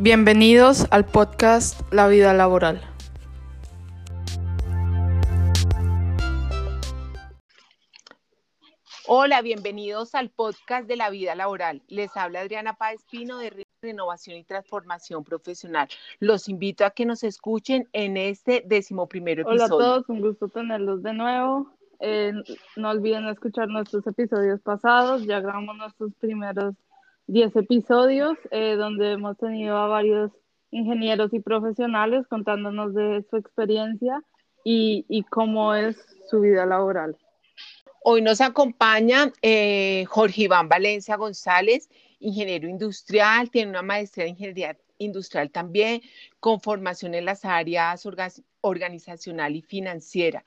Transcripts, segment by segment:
Bienvenidos al podcast La vida laboral. Hola, bienvenidos al podcast de la vida laboral. Les habla Adriana Páez Pino de Renovación y Transformación Profesional. Los invito a que nos escuchen en este decimoprimero episodio. Hola a todos, un gusto tenerlos de nuevo. Eh, no olviden escuchar nuestros episodios pasados. Ya grabamos nuestros primeros 10 episodios eh, donde hemos tenido a varios ingenieros y profesionales contándonos de su experiencia y, cómo es su vida laboral. Hoy nos acompaña eh, Jorge Iván Valencia González, ingeniero industrial, tiene una maestría en ingeniería industrial también, con formación en las áreas organizacional y financiera.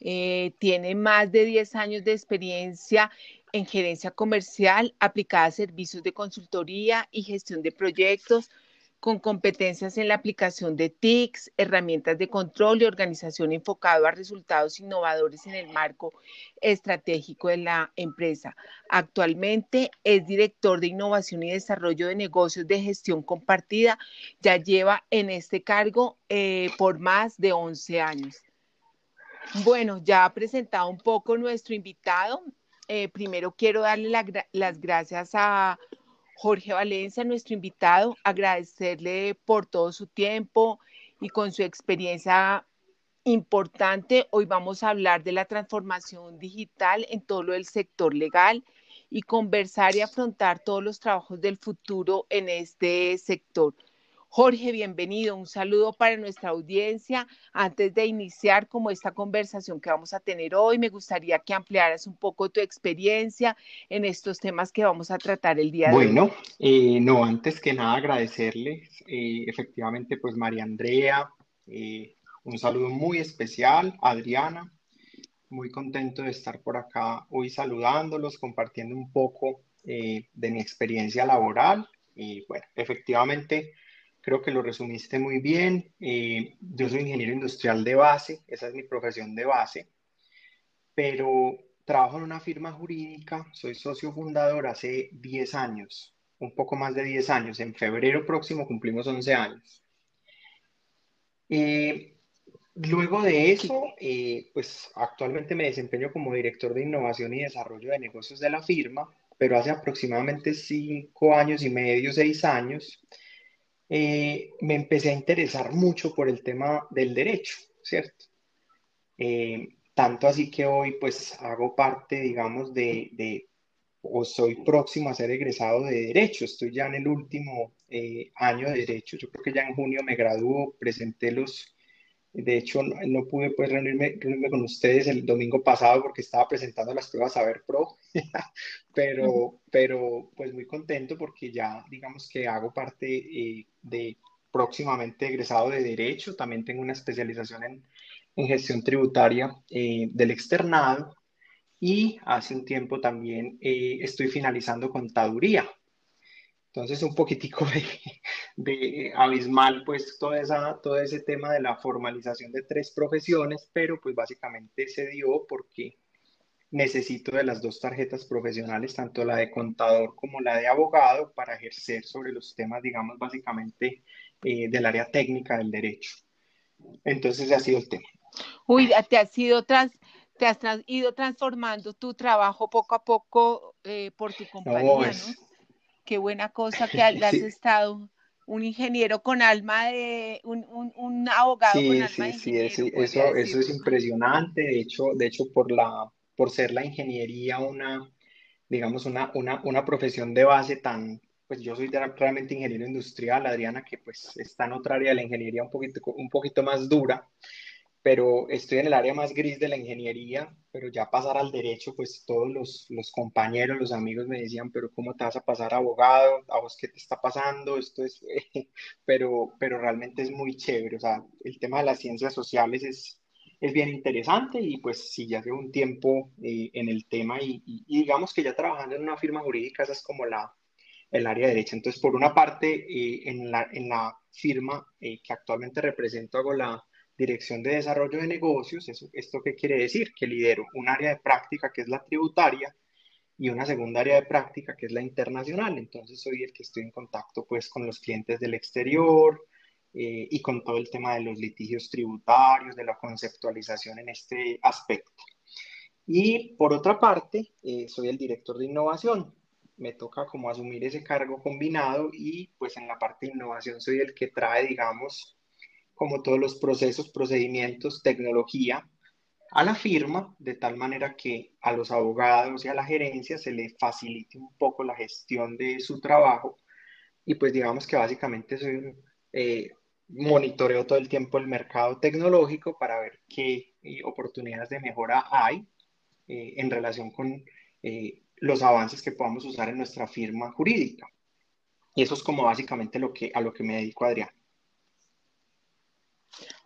Eh, tiene más de 10 años de experiencia en gerencia comercial aplicada a servicios de consultoría y gestión de proyectos, con competencias en la aplicación de TICs, herramientas de control y organización enfocado a resultados innovadores en el marco estratégico de la empresa. Actualmente es director de innovación y desarrollo de negocios de gestión compartida. Ya lleva en este cargo eh, por más de 11 años. Bueno, ya ha presentado un poco nuestro invitado. Eh, primero quiero darle las gracias a Jorge Valencia, nuestro invitado, agradecerle por todo su tiempo y con su experiencia importante. Hoy vamos a hablar de la transformación digital en todo lo del sector legal y conversar y afrontar todos los trabajos del futuro en este sector. Jorge, bienvenido. Un saludo para nuestra audiencia. Antes de iniciar como esta conversación que vamos a tener hoy, me gustaría que ampliaras un poco tu experiencia en estos temas que vamos a tratar el día de hoy. Bueno, eh, no, antes que nada agradecerles, eh, efectivamente, pues María Andrea, eh, un saludo muy especial, Adriana, muy contento de estar por acá hoy saludándolos, compartiendo un poco de mi experiencia laboral. Y bueno, efectivamente Creo que lo resumiste muy bien. Eh, yo soy ingeniero industrial de base, esa es mi profesión de base, pero trabajo en una firma jurídica, soy socio fundador hace 10 años, un poco más de 10 años. En febrero próximo cumplimos 11 años. Eh, luego de eso, eh, pues actualmente me desempeño como director de innovación y desarrollo de negocios de la firma, pero hace aproximadamente 5 años y medio, 6 años, eh, me empecé a interesar mucho por el tema del derecho, ¿cierto? Eh, tanto así que hoy pues hago parte, digamos, de, de, o soy próximo a ser egresado de derecho, estoy ya en el último eh, año de derecho, yo creo que ya en junio me graduó, presenté los de hecho, no, pude pues, reunirme, con ustedes el domingo pasado porque estaba presentando las pruebas Saber Pro, pero, pero pues muy contento porque ya digamos que hago parte eh, de próximamente egresado de Derecho, también tengo una especialización en, en gestión tributaria eh, del externado. Y hace un tiempo también eh, estoy finalizando contaduría. Entonces, un poquitico de, de, abismal, pues, toda esa, todo ese tema de la formalización de tres profesiones, pero pues básicamente se dio porque necesito de las dos tarjetas profesionales, tanto la de contador como la de abogado, para ejercer sobre los temas, digamos, básicamente eh, del área técnica del derecho. Entonces, ese ha sido el tema. Uy, te has ido tras, te has ido transformando tu trabajo poco a poco eh, por tu compañía, ¿no? Qué buena cosa que has estado un ingeniero con alma de, un, un, abogado con alma de ingeniero. Sí, eso, eso es impresionante, de hecho, de hecho por, la, por ser la ingeniería una, digamos, una, una, una profesión de base tan, pues yo soy realmente ingeniero industrial, Adriana, que pues está en otra área de la ingeniería un poquito, un poquito más dura, pero estoy en el área más gris de la ingeniería, pero ya pasar al derecho, pues todos los, los, compañeros, los amigos me decían, pero ¿cómo te vas a pasar abogado? ¿A vos qué te está pasando? Esto es, pero, pero realmente es muy chévere, o sea, el tema de las ciencias sociales es, es bien interesante y pues sí, ya llevo un tiempo eh, en el tema y, digamos que ya trabajando en una firma jurídica, esa es como la, el área derecha. Entonces, por una parte, eh, en, la, en la firma eh, que actualmente represento, hago la Dirección de Desarrollo de Negocios. ¿Esto qué quiere decir? Que lidero un área de práctica que es la tributaria y una segunda área de práctica que es la internacional. Entonces soy el que estoy en contacto pues con los clientes del exterior eh, y con todo el tema de los litigios tributarios, de la conceptualización en este aspecto. Y por otra parte, eh, soy el director de innovación. Me toca como asumir ese cargo combinado y pues en la parte de innovación soy el que trae, digamos, como todos los procesos, procedimientos, tecnología a la firma, de tal manera que a los abogados y a la gerencia se les facilite un poco la gestión de su trabajo. Y pues digamos que básicamente soy un, eh, monitoreo todo el tiempo el mercado tecnológico para ver qué eh, oportunidades de mejora hay eh, en relación con los avances que podamos usar en nuestra firma jurídica. Y eso es como básicamente lo que, a lo que me dedico, Adrián.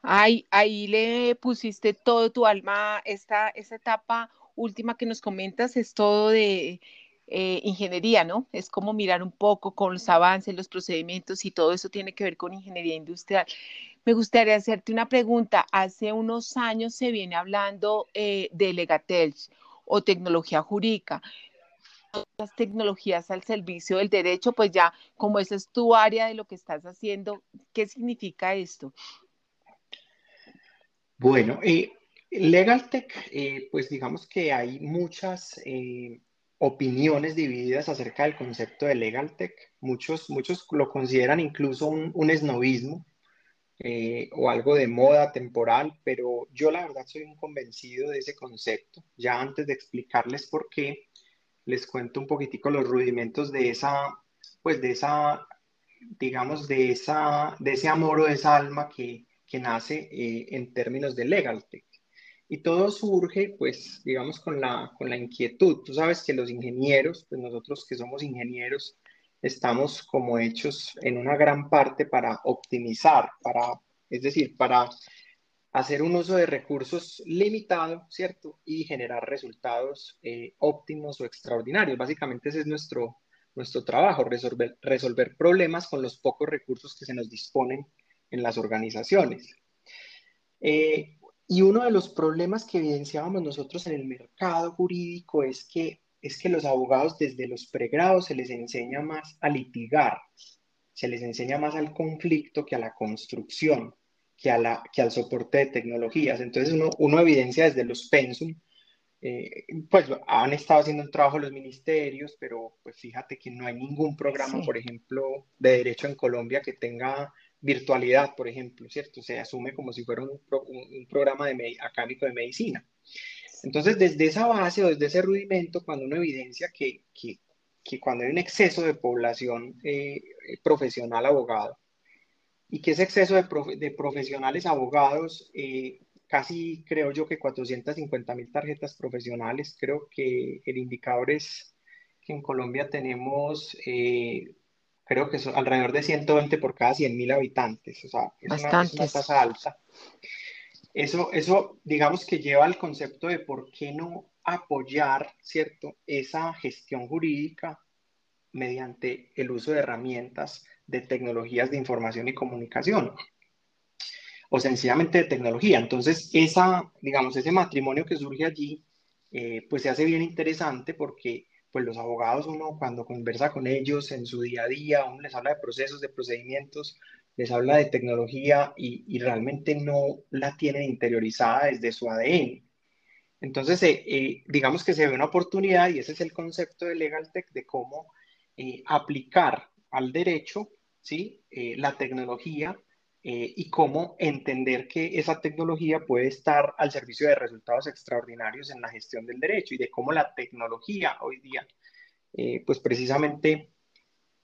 Ahí, ahí le pusiste todo tu alma, esta, esta etapa última que nos comentas es todo de eh, ingeniería, ¿no? Es como mirar un poco con los avances, los procedimientos y todo eso tiene que ver con ingeniería industrial. Me gustaría hacerte una pregunta. Hace unos años se viene hablando eh, de Legatel o tecnología jurídica las tecnologías al servicio del derecho, pues ya como esa es tu área de lo que estás haciendo, ¿qué significa esto? Bueno, eh, LegalTech, eh, pues digamos que hay muchas eh, opiniones divididas acerca del concepto de LegalTech. Muchos, muchos lo consideran incluso un, un esnovismo o algo de moda temporal, pero yo la verdad soy un convencido de ese concepto. Ya antes de explicarles por qué, les cuento un poquitico los rudimentos de esa, pues de esa, digamos, de esa, de ese amor o de esa alma que que nace eh, en términos de legal tech. Y todo surge, pues, digamos, con la, con la inquietud. Tú sabes que los ingenieros, pues nosotros que somos ingenieros, estamos como hechos en una gran parte para optimizar, para, es decir, para hacer un uso de recursos limitado, ¿cierto? Y generar resultados eh, óptimos o extraordinarios. Básicamente ese es nuestro, nuestro trabajo, resolver, resolver problemas con los pocos recursos que se nos disponen en las organizaciones. Eh, y uno de los problemas que evidenciábamos nosotros en el mercado jurídico es que, es que los abogados desde los pregrados se les enseña más a litigar, se les enseña más al conflicto que a la construcción, que, a la, que al soporte de tecnologías. Entonces uno, uno evidencia desde los pensum, eh, pues han estado haciendo un trabajo los ministerios, pero pues fíjate que no hay ningún programa, por ejemplo, de derecho en Colombia que tenga virtualidad, por ejemplo, ¿cierto? Se asume como si fuera un, programa de académico de medicina. Entonces, desde esa base o desde ese rudimento, cuando uno evidencia que, que, cuando hay un exceso de población eh, profesional abogado y que ese exceso de, de profesionales abogados, eh, casi creo yo que 450 mil tarjetas profesionales, creo que el indicador es que en Colombia tenemos eh, creo que es alrededor de 120 por cada 100 mil habitantes, o sea, es una, es una, tasa alta. Eso, eso, digamos que lleva al concepto de por qué no apoyar, ¿cierto?, esa gestión jurídica mediante el uso de herramientas de tecnologías de información y comunicación o sencillamente de tecnología. Entonces, esa, digamos, ese matrimonio que surge allí, eh, pues se hace bien interesante porque pues los abogados, uno cuando conversa con ellos en su día a día, uno les habla de procesos, de procedimientos, les habla de tecnología y, realmente no la tienen interiorizada desde su ADN. Entonces, eh, eh, digamos que se ve una oportunidad y ese es el concepto de LegalTech de cómo eh, aplicar al derecho ¿sí? la tecnología eh, y cómo entender que esa tecnología puede estar al servicio de resultados extraordinarios en la gestión del derecho y de cómo la tecnología hoy día, eh, pues precisamente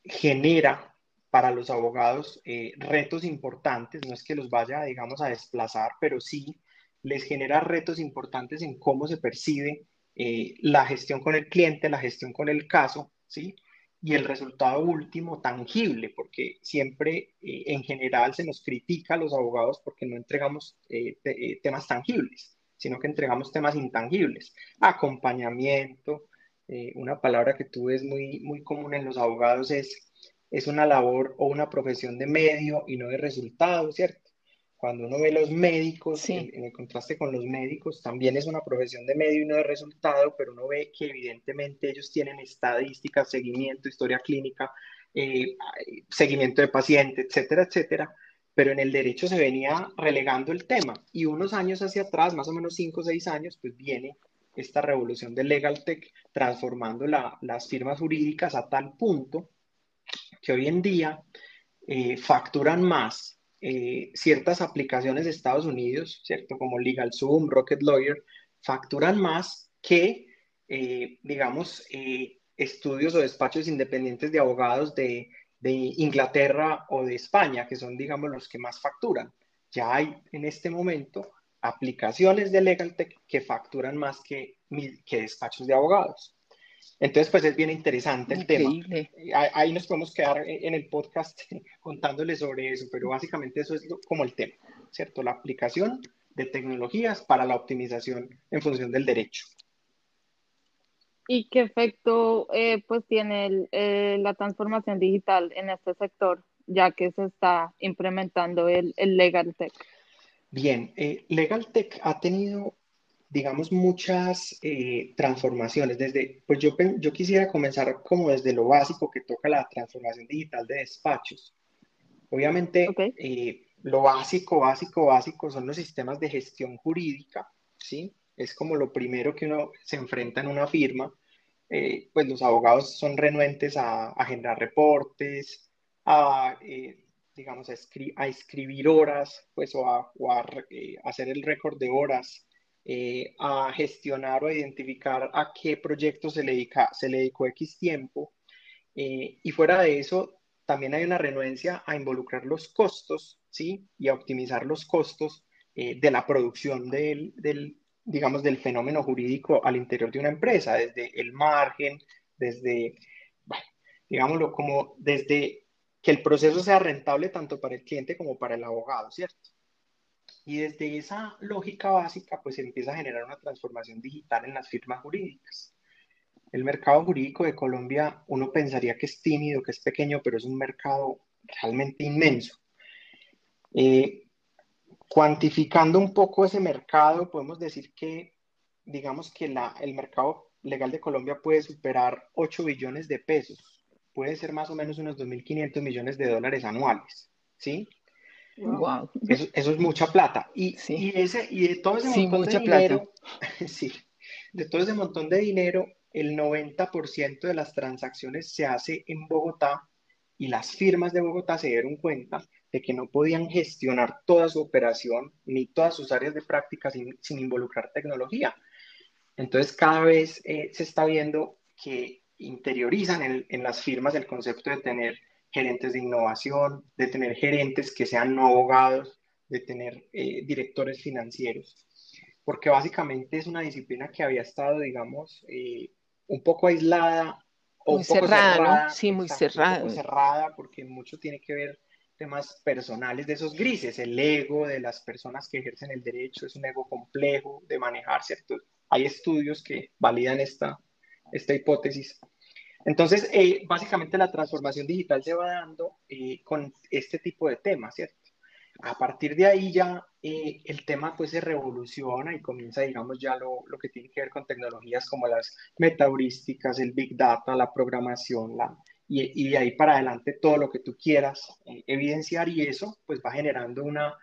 genera para los abogados eh, retos importantes, no es que los vaya, digamos, a desplazar, pero sí les genera retos importantes en cómo se percibe la gestión con el cliente, la gestión con el caso, ¿sí? Y el resultado último tangible, porque siempre eh, en general se nos critica a los abogados porque no entregamos eh, eh, temas tangibles, sino que entregamos temas intangibles. Acompañamiento, una palabra que tú ves muy, muy común en los abogados es, es una labor o una profesión de medio y no de resultado, ¿cierto? Cuando uno ve los médicos, en, el contraste con los médicos, también es una profesión de medio y no de resultado, pero uno ve que evidentemente ellos tienen estadísticas, seguimiento, historia clínica, eh, seguimiento de paciente, etcétera, etcétera. Pero en el derecho se venía relegando el tema y unos años hacia atrás, más o menos cinco o seis años, pues viene esta revolución del legal tech transformando las firmas jurídicas a tal punto que hoy en día eh, facturan más eh, ciertas aplicaciones de Estados Unidos, ¿cierto? Como LegalZoom, Rocket Lawyer, facturan más que, eh, digamos, estudios o despachos independientes de abogados de, Inglaterra o de España, que son, digamos, los que más facturan. Ya hay en este momento aplicaciones de LegalTech que facturan más que despachos de abogados. Entonces, pues es bien interesante el tema. Ahí nos podemos quedar en el podcast contándoles sobre eso, pero básicamente eso es como el tema, ¿cierto? La aplicación de tecnologías para la optimización en función del derecho. ¿Y qué efecto eh, pues tiene eh, la transformación digital en este sector, ya que se está implementando el, el Legal Tech? Bien, eh, Legal Tech ha tenido, digamos, muchas eh, transformaciones. Desde, pues yo, yo quisiera comenzar como desde lo básico que toca la transformación digital de despachos. Obviamente, eh, lo básico, básico, básico son los sistemas de gestión jurídica, ¿sí? Es como lo primero que uno se enfrenta en una firma. pues los abogados son renuentes a, a generar reportes, a digamos, a, escribir horas, pues, o a, eh, hacer el récord de horas, eh, a gestionar o a identificar a qué proyecto se le, dedica, se le dedicó X tiempo. Eh, y fuera de eso, también hay una renuencia a involucrar los costos, ¿sí? Y a optimizar los costos de la producción del, del, digamos, del fenómeno jurídico al interior de una empresa, desde el margen, desde, bueno, digámoslo, como desde que el proceso sea rentable tanto para el cliente como para el abogado, ¿cierto? Y desde esa lógica básica, pues se empieza a generar una transformación digital en las firmas jurídicas. El mercado jurídico de Colombia, uno pensaría que es tímido, que es pequeño, pero es un mercado realmente inmenso. Eh, cuantificando un poco ese mercado, podemos decir que, digamos que la, el mercado legal de Colombia puede superar 8 billones de pesos puede ser más o menos unos 2.500 millones de dólares anuales, ¿sí? Wow. Eso, es mucha plata. Y, ese, y de todo ese montón de dinero, sí, de todo ese montón de dinero, el 90% de las transacciones se hace en Bogotá y las firmas de Bogotá se dieron cuenta de que no podían gestionar toda su operación ni todas sus áreas de práctica sin, involucrar tecnología. Entonces cada vez eh, se está viendo que interiorizan en, las firmas el concepto de tener gerentes de innovación, de tener gerentes que sean no abogados, de tener eh, directores financieros, porque básicamente es una disciplina que había estado, digamos, eh, un poco aislada o muy un poco cerrada, Sí, muy cerrada. cerrada, porque mucho tiene que ver temas personales de esos grises, el ego de las personas que ejercen el derecho es un ego complejo de manejar, ¿cierto? Hay estudios que validan esta, esta hipótesis. Entonces, eh, básicamente la transformación digital se va dando eh, con este tipo de temas, ¿cierto? A partir de ahí ya eh, el tema pues se revoluciona y comienza, digamos, ya lo, lo, que tiene que ver con tecnologías como las metaheurísticas, el big data, la programación, la, y, y de ahí para adelante todo lo que tú quieras evidenciar y eso pues va generando una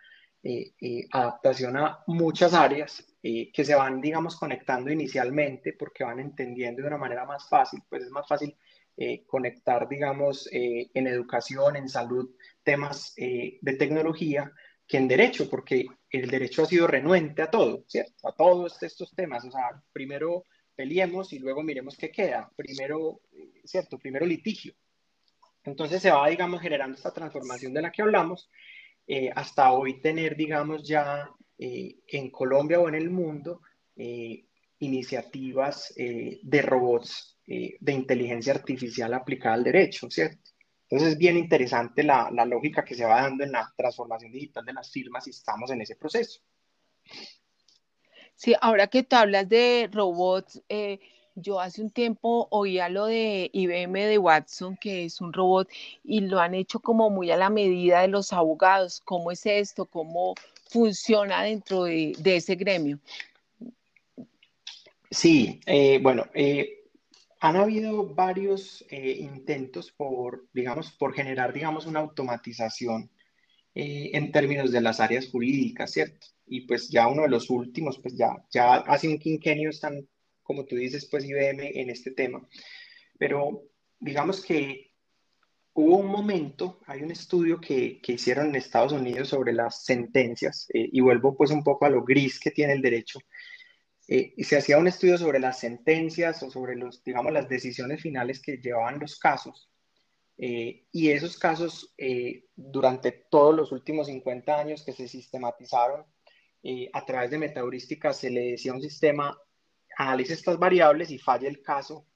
adaptación a muchas áreas eh, que se van, digamos, conectando inicialmente porque van entendiendo de una manera más fácil, pues es más fácil eh, conectar, digamos, eh, en educación, en salud, temas de tecnología que en derecho, porque el derecho ha sido renuente a todo, ¿cierto? A todos estos temas, o sea, primero peleemos y luego miremos qué queda, primero, ¿cierto? Primero litigio. Entonces se va, digamos, generando esta transformación de la que hablamos, hasta hoy tener, digamos, ya eh, en Colombia o en el mundo eh, iniciativas eh, de robots de inteligencia artificial aplicada al derecho, ¿cierto? Entonces es bien interesante la, la, lógica que se va dando en la transformación digital de las firmas y estamos en ese proceso. Sí, ahora que tú hablas de robots, Yo hace un tiempo oía lo de IBM de Watson, que es un robot, y lo han hecho como muy a la medida de los abogados. ¿Cómo es esto? ¿Cómo funciona dentro de, ese gremio? Sí, eh, bueno, eh, han habido varios eh, intentos por, digamos, por generar, digamos, una automatización en términos de las áreas jurídicas, ¿cierto? Y pues ya uno de los últimos, pues ya, ya hace un quinquenio están como tú dices, pues IBM en este tema. Pero digamos que hubo un momento, hay un estudio que, que hicieron en Estados Unidos sobre las sentencias, eh, y vuelvo pues un poco a lo gris que tiene el derecho, eh, y se hacía un estudio sobre las sentencias o sobre los, digamos, las decisiones finales que llevaban los casos. Eh, y esos casos, durante todos los últimos 50 años que se sistematizaron a través de metaheurísticas, se le decía un sistema analice estas variables y falla el caso,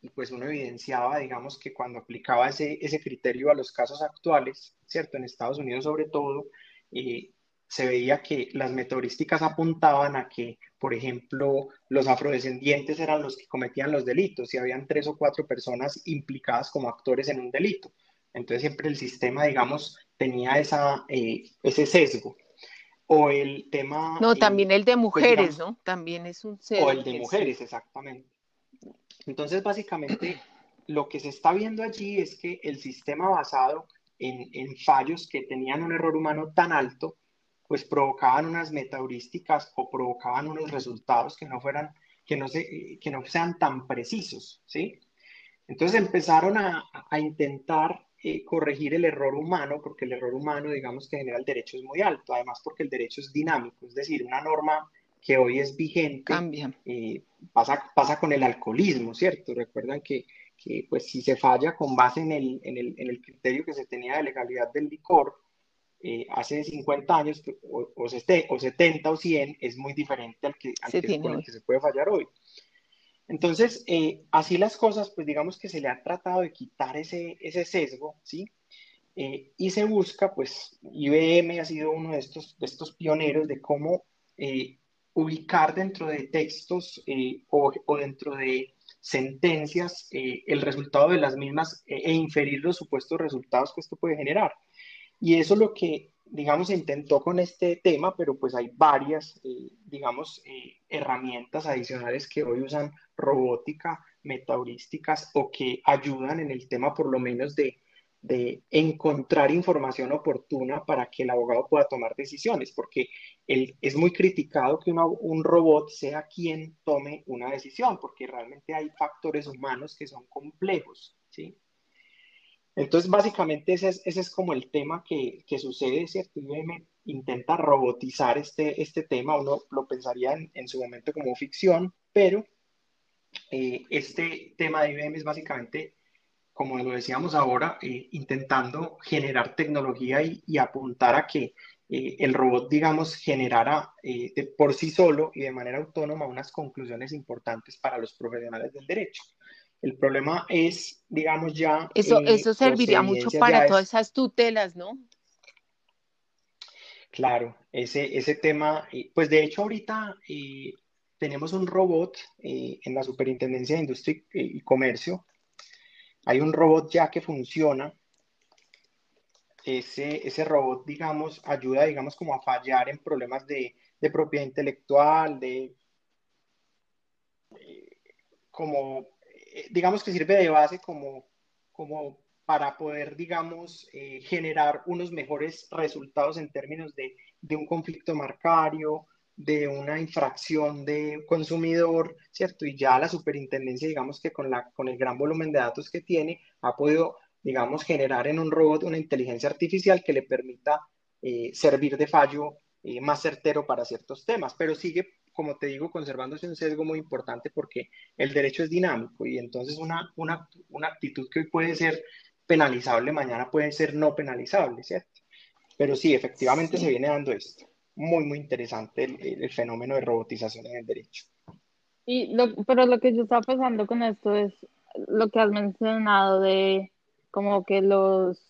y pues uno evidenciaba, digamos, que cuando aplicaba ese, ese criterio a los casos actuales, ¿cierto? En Estados Unidos sobre todo, eh, se veía que las metodísticas apuntaban a que, por ejemplo, los afrodescendientes eran los que cometían los delitos y habían tres o cuatro personas implicadas como actores en un delito. Entonces siempre el sistema, digamos, tenía esa, eh, ese sesgo o el tema... No, también el de pues, mujeres, ¿no? También es un O el de mujeres, exactamente. Entonces, básicamente, lo que se está viendo allí es que el sistema basado en, en fallos que tenían un error humano tan alto, pues provocaban unas metaheurísticas o provocaban unos resultados que no fueran, que no, se, que no sean tan precisos, ¿sí? Entonces empezaron a, a intentar eh, corregir el error humano, porque el error humano, digamos que genera el derecho es muy alto, además porque el derecho es dinámico, es decir, una norma que hoy es vigente Cambia. Eh, pasa, pasa con el alcoholismo, ¿cierto? Recuerdan que, que, pues si se falla con base en el, en el, en el criterio que se tenía de legalidad del licor, eh, hace 50 años o, o, 70 o 100 es muy diferente al que, al que, con el que se puede fallar hoy. Entonces, eh, así las cosas, pues digamos que se le ha tratado de quitar ese, ese sesgo, ¿sí? Eh, y se busca, pues IBM ha sido uno de estos, estos pioneros de cómo eh, ubicar dentro de textos o, o, dentro de sentencias el resultado de las mismas e inferir los supuestos resultados que esto puede generar. Y eso es lo que digamos, intentó con este tema, pero pues hay varias, eh, digamos, eh, herramientas adicionales que hoy usan robótica, metaheurísticas o que ayudan en el tema por lo menos de, de encontrar información oportuna para que el abogado pueda tomar decisiones, porque él, es muy criticado que un robot sea quien tome una decisión, porque realmente hay factores humanos que son complejos, ¿sí? Entonces, básicamente ese es, ese es como el tema que, que sucede, ¿cierto? IBM intenta robotizar este, este tema, uno lo pensaría en, su momento como ficción, pero eh, este tema de IBM es básicamente, como lo decíamos ahora, eh, intentando generar tecnología y, apuntar a que eh, el robot, digamos, generara por sí solo y de manera autónoma unas conclusiones importantes para los profesionales del derecho. El problema es, digamos, ya... Eso, eh, eso serviría mucho para todas esas tutelas, ¿no? Claro, ese, ese tema, eh, pues de hecho ahorita eh, tenemos un robot en la Superintendencia de Industria y Comercio. Hay un robot ya que funciona. Ese, ese robot, digamos, ayuda, digamos, como a fallar en problemas de, de propiedad intelectual, de como eh, digamos que sirve de base como, como para poder, digamos, eh, generar unos mejores resultados en términos de, de, un conflicto marcario, de una infracción de consumidor, ¿cierto? Y ya la superintendencia, digamos que con, la, con el gran volumen de datos que tiene, ha podido, digamos, generar en un robot una inteligencia artificial que le permita eh, servir de fallo más certero para ciertos temas, pero sigue como te digo, conservándose un sesgo muy importante porque el derecho es dinámico y entonces una, una, una actitud que hoy puede ser penalizable, mañana puede ser no penalizable, ¿cierto? Pero sí, efectivamente se viene dando esto. Muy, muy interesante el, el, fenómeno de robotización en el derecho. Y lo, pero lo que yo estaba pensando con esto es lo que has mencionado de como que los,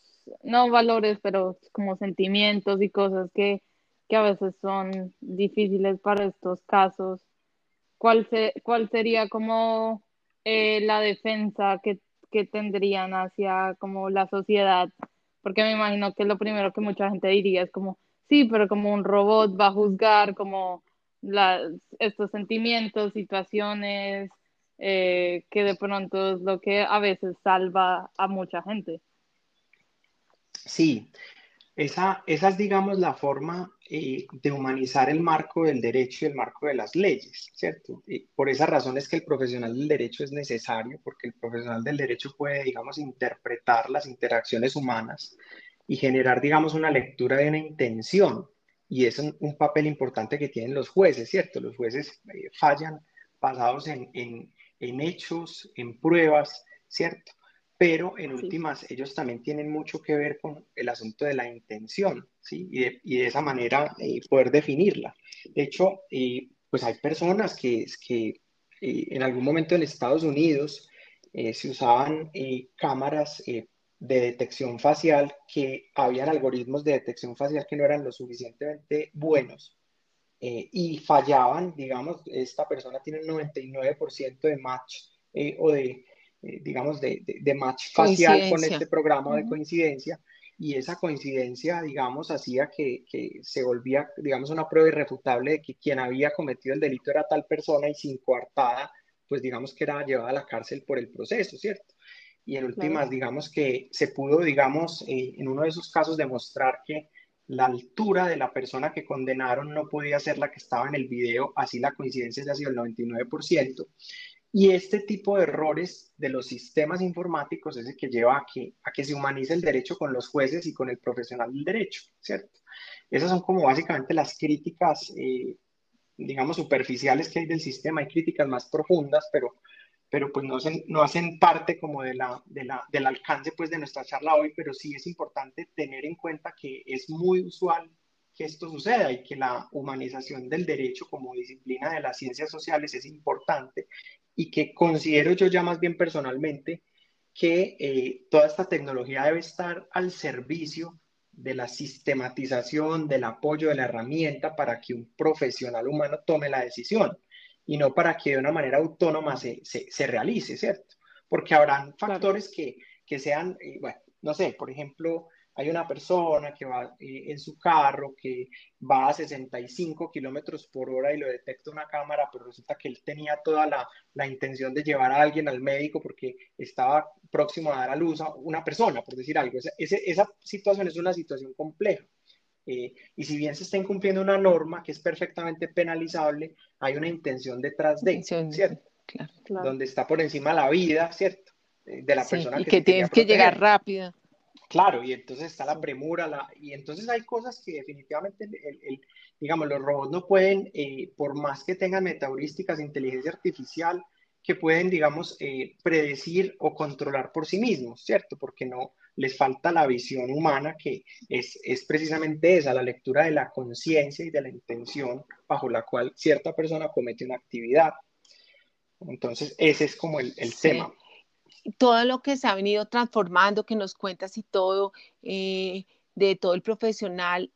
no valores, pero como sentimientos y cosas que que a veces son difíciles para estos casos. ¿Cuál, se, cuál sería como eh, la defensa que, que tendrían hacia como la sociedad, porque me imagino que lo primero que mucha gente diría es como, sí, pero como un robot va a juzgar como estos sentimientos, situaciones, eh, que de pronto es lo que a veces salva a mucha gente. Sí, esa, esa es, digamos, la forma eh, de humanizar el marco del derecho y el marco de las leyes, ¿cierto? Y por esa razón es que el profesional del derecho es necesario, porque el profesional del derecho puede, digamos, interpretar las interacciones humanas y generar, digamos, una lectura de una intención. Y es un, papel importante que tienen los jueces, ¿cierto? Los jueces eh, fallan basados en, en, en hechos, en pruebas, ¿cierto? Pero en últimas ellos también tienen mucho que ver con el asunto de la intención, ¿sí? Y de, y de esa manera eh, poder definirla. De hecho, eh, pues hay personas que, que eh, en algún momento en Estados Unidos se usaban cámaras de detección facial que habían algoritmos de detección facial que no eran lo suficientemente buenos y fallaban, digamos, esta persona tiene un 99% de match o de eh, digamos, de, de, match facial con este programa de coincidencia y esa coincidencia, digamos, hacía que, que, se volvía, digamos, una prueba irrefutable de que quien había cometido el delito era tal persona y sin coartada, pues digamos que era llevada a la cárcel por el proceso, ¿cierto? Y en últimas, digamos que se pudo, digamos, eh, en uno de esos casos demostrar que la altura de la persona que condenaron no podía ser la que estaba en el video, así la coincidencia ha sido el 99%. Y este tipo de errores de los sistemas informáticos es el que lleva a que, a que se humanice el derecho con los jueces y con el profesional del derecho, ¿cierto? Esas son como básicamente las críticas, eh, digamos, superficiales que hay del sistema. Hay críticas más profundas, pero, pero pues no hacen, no hacen parte como de la, de la, del alcance pues de nuestra charla hoy, pero sí es importante tener en cuenta que es muy usual que esto suceda y que la humanización del derecho como disciplina de las ciencias sociales es importante y que considero yo ya más bien personalmente que eh, toda esta tecnología debe estar al servicio de la sistematización, del apoyo de la herramienta para que un profesional humano tome la decisión y no para que de una manera autónoma se, se, realice, ¿cierto? Porque habrán factores que, que, sean, eh, bueno, no sé, por ejemplo, hay una persona que va eh, en su carro que va a 65 kilómetros por hora y lo detecta una cámara, pero resulta que él tenía toda la, la, intención de llevar a alguien al médico porque estaba próximo a dar a luz a una persona, por decir algo. Esa, esa situación es una situación compleja. Eh, y si bien se está incumpliendo una norma que es perfectamente penalizable, hay una intención detrás de, ¿cierto? Claro, Donde está por encima la vida, ¿cierto? De la persona y que, que tienes que llegar rápido. Claro, y entonces está la premura, la, y entonces hay cosas que definitivamente, el, digamos, los robots no pueden, eh, por más que tengan metaheurísticas de inteligencia artificial, que pueden, digamos, eh, predecir o controlar por sí mismos, ¿cierto? Porque no les falta la visión humana, que es, es precisamente esa, la lectura de la conciencia y de la intención bajo la cual cierta persona comete una actividad. Entonces, ese es como el, el tema todo lo que se ha venido transformando, que nos cuentas y todo, eh, de todo el profesional,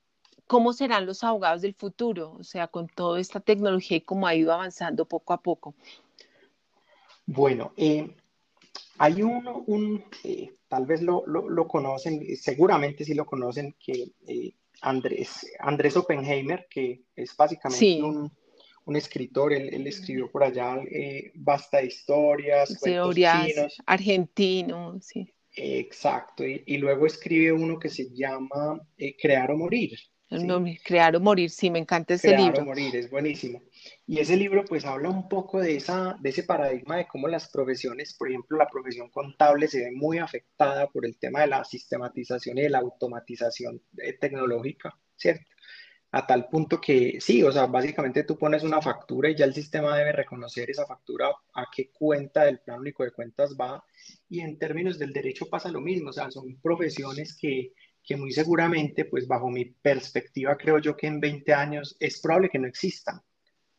¿cómo serán los abogados del futuro? O sea, con toda esta tecnología y cómo ha ido avanzando poco a poco. Bueno, eh, hay uno, un, eh, tal vez lo, lo, conocen, seguramente sí lo conocen, que Andrés, Andrés Oppenheimer, que es básicamente un un escritor, él, escribió por allá eh, Basta Historias, Historias, argentino, sí. exacto, y, luego escribe uno que se llama eh, Crear o Morir. Crear o Morir, sí, me encanta ese libro. Crear o Morir, es buenísimo. Y ese libro pues habla un poco de, esa, de ese paradigma de cómo las profesiones, por ejemplo, la profesión contable se ve muy afectada por el tema de la sistematización y de la automatización eh, tecnológica, ¿cierto? A tal punto que sí, o sea, básicamente tú pones una factura y ya el sistema debe reconocer esa factura a qué cuenta del plan único de cuentas va. Y en términos del derecho pasa lo mismo, o sea, son profesiones que, que muy seguramente, pues bajo mi perspectiva, creo yo que en 20 años es probable que no existan,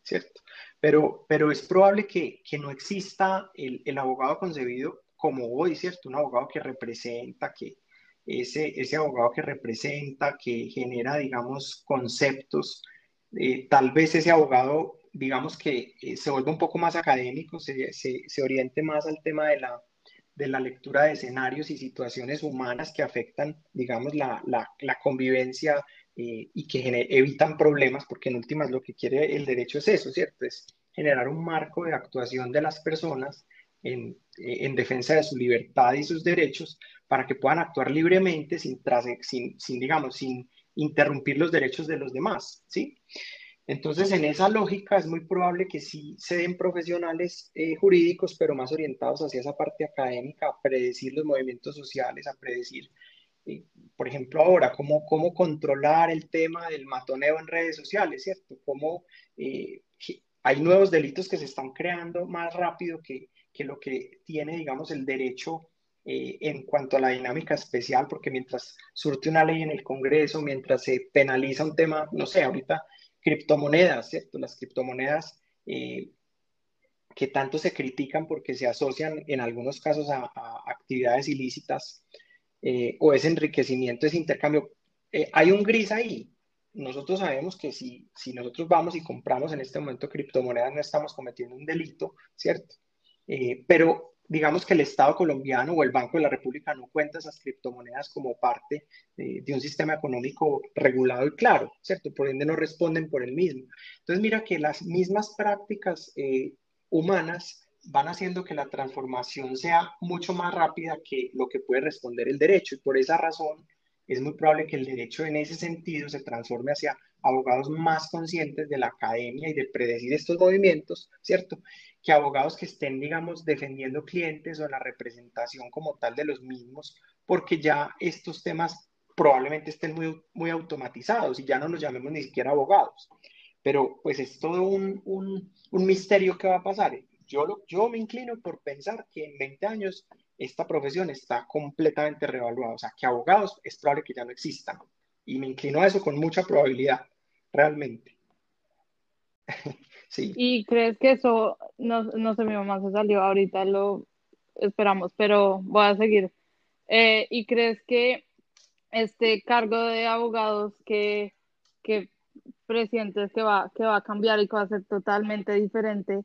¿cierto? Pero, pero es probable que, que no exista el, el abogado concebido como hoy, ¿cierto? Un abogado que representa, que, ese, ese abogado que representa, que genera, digamos, conceptos. Eh, tal vez ese abogado digamos que eh, se vuelva un poco más académico, se, se, oriente más al tema de la, de la lectura de escenarios y situaciones humanas que afectan, digamos, la, la, la convivencia eh, y que evitan problemas, porque en últimas lo que quiere el derecho es eso, ¿cierto? Es generar un marco de actuación de las personas en, en defensa de su libertad y sus derechos para que puedan actuar libremente sin, sin, sin, digamos, sin interrumpir los derechos de los demás, ¿sí? Entonces, en esa lógica es muy probable que sí se den profesionales eh, jurídicos, pero más orientados hacia esa parte académica, a predecir los movimientos sociales, a predecir, eh, por ejemplo, ahora, cómo, cómo controlar el tema del matoneo en redes sociales, ¿cierto? Cómo eh, hay nuevos delitos que se están creando más rápido que, que lo que tiene, digamos, el derecho en cuanto a la dinámica especial, porque mientras surte una ley en el Congreso, mientras se penaliza un tema, no sé, ahorita criptomonedas, ¿cierto? Las criptomonedas eh, que tanto se critican porque se asocian en algunos casos a, actividades ilícitas eh, o ese enriquecimiento, ese intercambio. Eh, hay un gris ahí. Nosotros sabemos que si, si nosotros vamos y compramos en este momento criptomonedas no estamos cometiendo un delito, ¿cierto? Pero digamos que el Estado colombiano o el Banco de la República no cuenta esas criptomonedas como parte de, un sistema económico regulado y claro, ¿cierto? Por ende no responden por el mismo. Entonces mira que las mismas prácticas eh, humanas van haciendo que la transformación sea mucho más rápida que lo que puede responder el derecho y por esa razón es muy probable que el derecho en ese sentido se transforme hacia abogados más conscientes de la academia y de predecir estos movimientos, ¿cierto? Que abogados que estén, digamos, defendiendo clientes o la representación como tal de los mismos, porque ya estos temas probablemente estén muy, muy automatizados y ya no nos llamemos ni siquiera abogados. Pero pues es todo un, un, un misterio que va a pasar. Yo, yo me inclino por pensar que en 20 años esta profesión está completamente revaluada. O sea, que abogados es probable que ya no existan. Y me inclino a eso con mucha probabilidad, realmente. sí. ¿Y crees que eso, no, no sé, mi mamá se salió ahorita, lo esperamos, pero voy a seguir. Eh, ¿Y crees que este cargo de abogados que, que presientes que va, que va a cambiar y que va a ser totalmente diferente,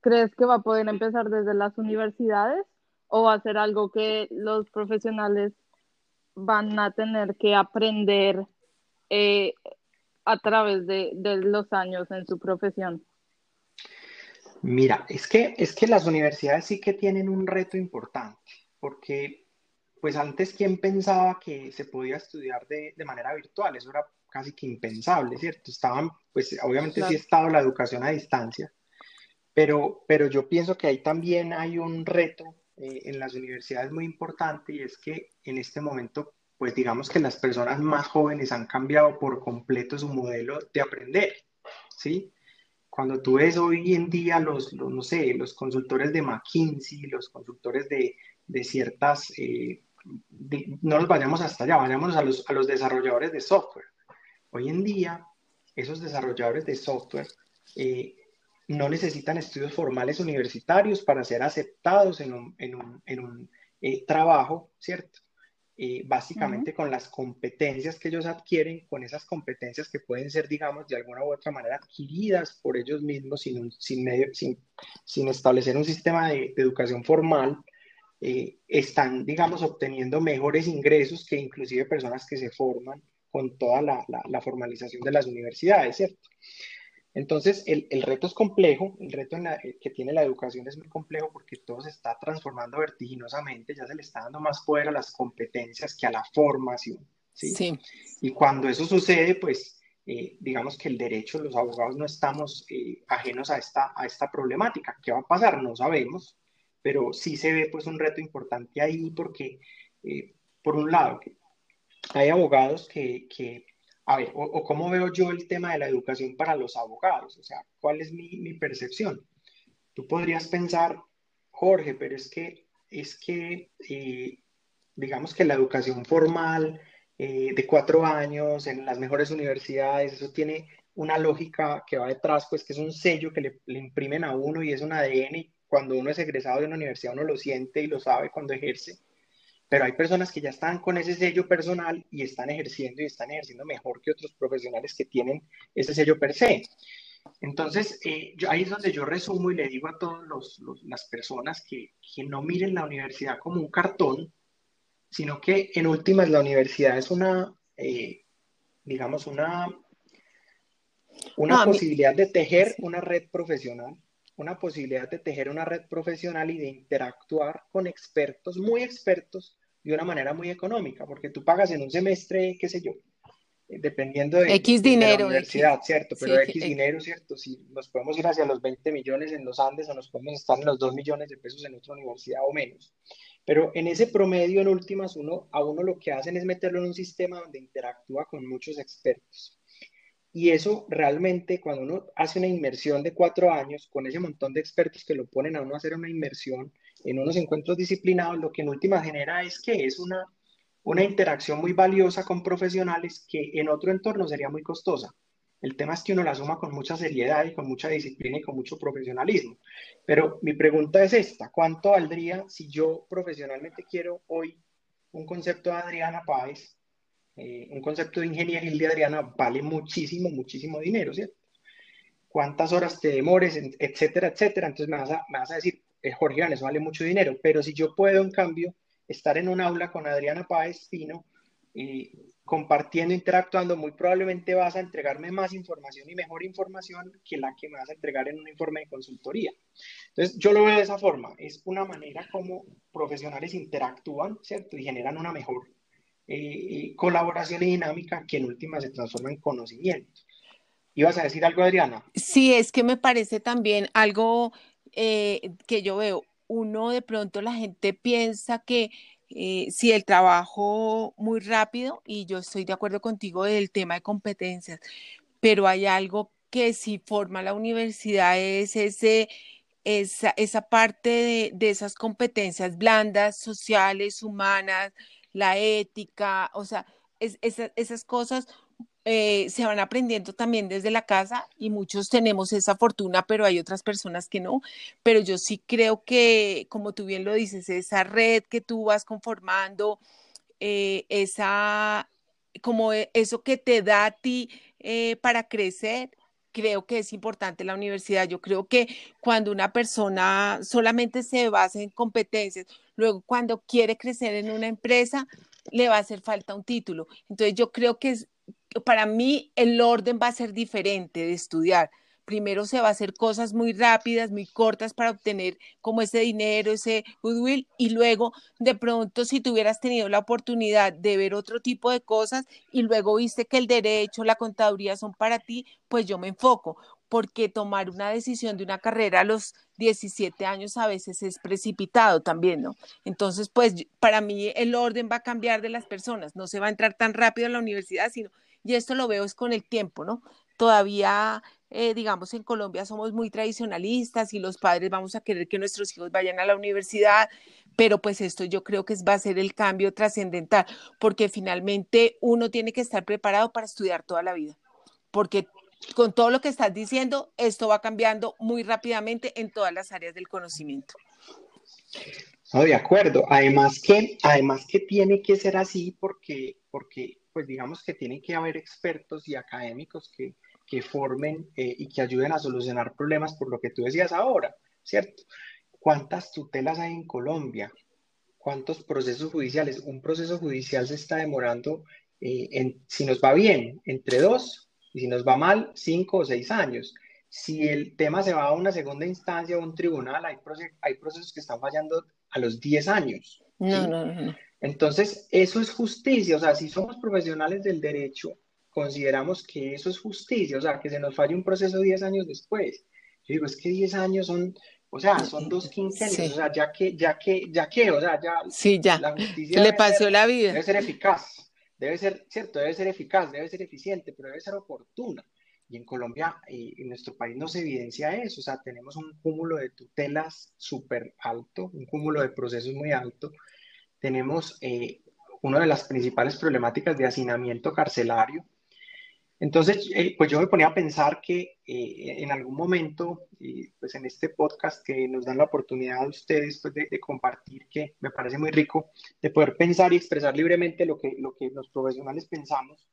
¿crees que va a poder empezar desde las universidades? O va a ser algo que los profesionales van a tener que aprender eh, a través de, los años en su profesión? Mira, es que, es que las universidades sí que tienen un reto importante, porque pues antes quién pensaba que se podía estudiar de, manera virtual, eso era casi que impensable, ¿cierto? Estaban, pues obviamente sí ha estado la educación a distancia, pero, pero yo pienso que ahí también hay un reto eh, en las universidades muy importante y es que en este momento, pues digamos que las personas más jóvenes han cambiado por completo su modelo de aprender, ¿sí? Cuando tú ves hoy en día los, no sé, los consultores de McKinsey, los consultores de, de ciertas, eh, no nos vayamos hasta allá, vayamos a los, a los desarrolladores de software. Hoy en día, esos desarrolladores de software eh, no necesitan estudios formales universitarios para ser aceptados en un, en un, en un eh, trabajo, ¿cierto? Eh, básicamente con las competencias que ellos adquieren, con esas competencias que pueden ser, digamos, de alguna u otra manera adquiridas por ellos mismos sin, sin, medio, sin, sin, establecer un sistema de, educación formal, eh, están, digamos, obteniendo mejores ingresos que inclusive personas que se forman con toda la, la, la formalización de las universidades, ¿cierto? Entonces, el, reto es complejo, el reto eh, que tiene la educación es muy complejo porque todo se está transformando vertiginosamente, ya se le está dando más poder a las competencias que a la formación. ¿sí? Y cuando eso sucede, pues eh, digamos que el derecho, los abogados no estamos eh, ajenos a esta, a esta problemática. ¿Qué va a pasar? No sabemos, pero sí se ve pues un reto importante ahí porque, por un lado, hay abogados que, que a ver, o, cómo veo yo el tema de la educación para los abogados, o sea, ¿cuál es mi, mi percepción? Tú podrías pensar, Jorge, pero es que, es que eh, digamos que la educación formal eh, de cuatro años en las mejores universidades, eso tiene una lógica que va detrás, pues que es un sello que le, le imprimen a uno y es un ADN y cuando uno es egresado de una universidad uno lo siente y lo sabe cuando ejerce pero hay personas que ya están con ese sello personal y están ejerciendo y están ejerciendo mejor que otros profesionales que tienen ese sello per se. Entonces, eh, ahí es donde yo resumo y le digo a todas las personas que, que, no miren la universidad como un cartón, sino que en últimas la universidad es una, eh, digamos, una, una posibilidad de tejer una red profesional, una posibilidad de tejer una red profesional y de interactuar con expertos, muy expertos, de una manera muy económica, porque tú pagas en un semestre, qué sé yo, dependiendo de, X dinero, la universidad, ¿cierto? Pero X, dinero, ¿cierto? Si nos podemos ir hacia los 20 millones en los Andes o nos podemos estar en los 2 millones de pesos en otra universidad o menos. Pero en ese promedio, en últimas, uno, a uno lo que hacen es meterlo en un sistema donde interactúa con muchos expertos. Y eso realmente, cuando uno hace una inmersión de cuatro años, con ese montón de expertos que lo ponen a uno a hacer una inmersión en unos encuentros disciplinados, lo que en última genera es que es una una interacción muy valiosa con profesionales que en otro entorno sería muy costosa. El tema es que uno la suma con mucha seriedad y con mucha disciplina y con mucho profesionalismo. Pero mi pregunta es esta, ¿cuánto valdría si yo profesionalmente quiero hoy un concepto de Adriana Páez, eh, un concepto de ingeniería de Adriana vale muchísimo, muchísimo dinero, ¿cierto? ¿Cuántas horas te demores, etcétera, etcétera? Entonces me vas a, me vas a decir, eh, Jorge, eso vale mucho dinero, pero si yo puedo, en cambio, estar en un aula con Adriana Páez Pino y compartiendo, interactuando, muy probablemente vas a entregarme más información y mejor información que la que me vas a entregar en un informe de consultoría. Entonces, yo lo veo de esa forma. Es una manera como profesionales interactúan, ¿cierto? Y generan una mejor eh, colaboración y dinámica que en última se transforma en conocimiento. ¿Ibas a decir algo, Adriana? Sí, es que me parece también algo eh, que yo veo uno de pronto la gente piensa que eh, si el trabajo muy rápido, y yo estoy de acuerdo contigo del tema de competencias, pero hay algo que si forma la universidad es ese, esa, esa parte de, de esas competencias blandas, sociales, humanas, la ética, o sea, es, esas cosas eh, se van aprendiendo también desde la casa y muchos tenemos esa fortuna, pero hay otras personas que no. Pero yo sí creo que, como tú bien lo dices, esa red que tú vas conformando, eh, esa, como e, eso que te da a ti eh, para crecer, creo que es importante la universidad. Yo creo que cuando una persona solamente se basa en competencias, luego cuando quiere crecer en una empresa, le va a hacer falta un título. Entonces yo creo que es, para mí el orden va a ser diferente de estudiar. Primero se va a hacer cosas muy rápidas, muy cortas para obtener como ese dinero, ese goodwill, y luego de pronto si tuvieras tenido la oportunidad de ver otro tipo de cosas y luego viste que el derecho, la contaduría son para ti, pues yo me enfoco, porque tomar una decisión de una carrera a los 17 años a veces es precipitado también, ¿no? Entonces, pues para mí el orden va a cambiar de las personas, no se va a entrar tan rápido a la universidad, sino y esto lo veo es con el tiempo, ¿no? Todavía, eh, digamos, en Colombia somos muy tradicionalistas y los padres vamos a querer que nuestros hijos vayan a la universidad, pero pues esto yo creo que va a ser el cambio trascendental, porque finalmente uno tiene que estar preparado para estudiar toda la vida, porque con todo lo que estás diciendo, esto va cambiando muy rápidamente en todas las áreas del conocimiento. No, de acuerdo. Además que, además que tiene que ser así porque, porque pues digamos que tienen que haber expertos y académicos que, que formen eh, y que ayuden a solucionar problemas por lo que tú decías ahora, ¿cierto? ¿Cuántas tutelas hay en Colombia? ¿Cuántos procesos judiciales? Un proceso judicial se está demorando, eh, en, si nos va bien, entre dos, y si nos va mal, cinco o seis años. Si el tema se va a una segunda instancia o un tribunal, hay, hay procesos que están fallando a los diez años. No, no, no. Entonces, eso es justicia, o sea, si somos profesionales del derecho, consideramos que eso es justicia, o sea, que se nos falle un proceso 10 años después. Yo digo, es que 10 años son, o sea, son dos quinquenios, o sea, ya que, ya que, ya que, o sea, ya, sí, ya. la justicia le pasó la vida. Debe ser eficaz, debe ser, cierto, debe ser eficaz, debe ser eficiente, pero debe ser oportuna. Y en Colombia, y en nuestro país no se evidencia eso, o sea, tenemos un cúmulo de tutelas súper alto, un cúmulo de procesos muy alto, tenemos eh, una de las principales problemáticas de hacinamiento carcelario. Entonces, eh, pues yo me ponía a pensar que eh, en algún momento, pues en este podcast que nos dan la oportunidad a ustedes pues de, compartir, que me parece muy rico, de poder pensar y expresar libremente lo que, lo que los profesionales pensamos,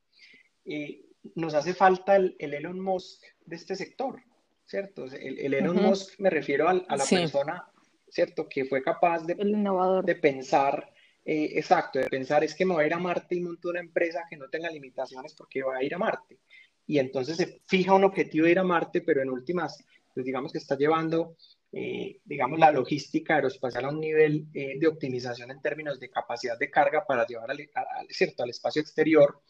nos hace falta el, Elon Musk de este sector, ¿cierto? El, Elon Musk me refiero a, la persona, ¿cierto? Que fue capaz de, de pensar, eh, exacto, de pensar es que me a ir a Marte y monto una empresa que no tenga limitaciones porque va a ir a Marte. Y entonces se fija un objetivo de ir a Marte, pero en últimas, pues digamos que está llevando eh, digamos, la logística aeroespacial a un nivel eh, de optimización en términos de capacidad de carga para llevar al, ¿cierto? al espacio exterior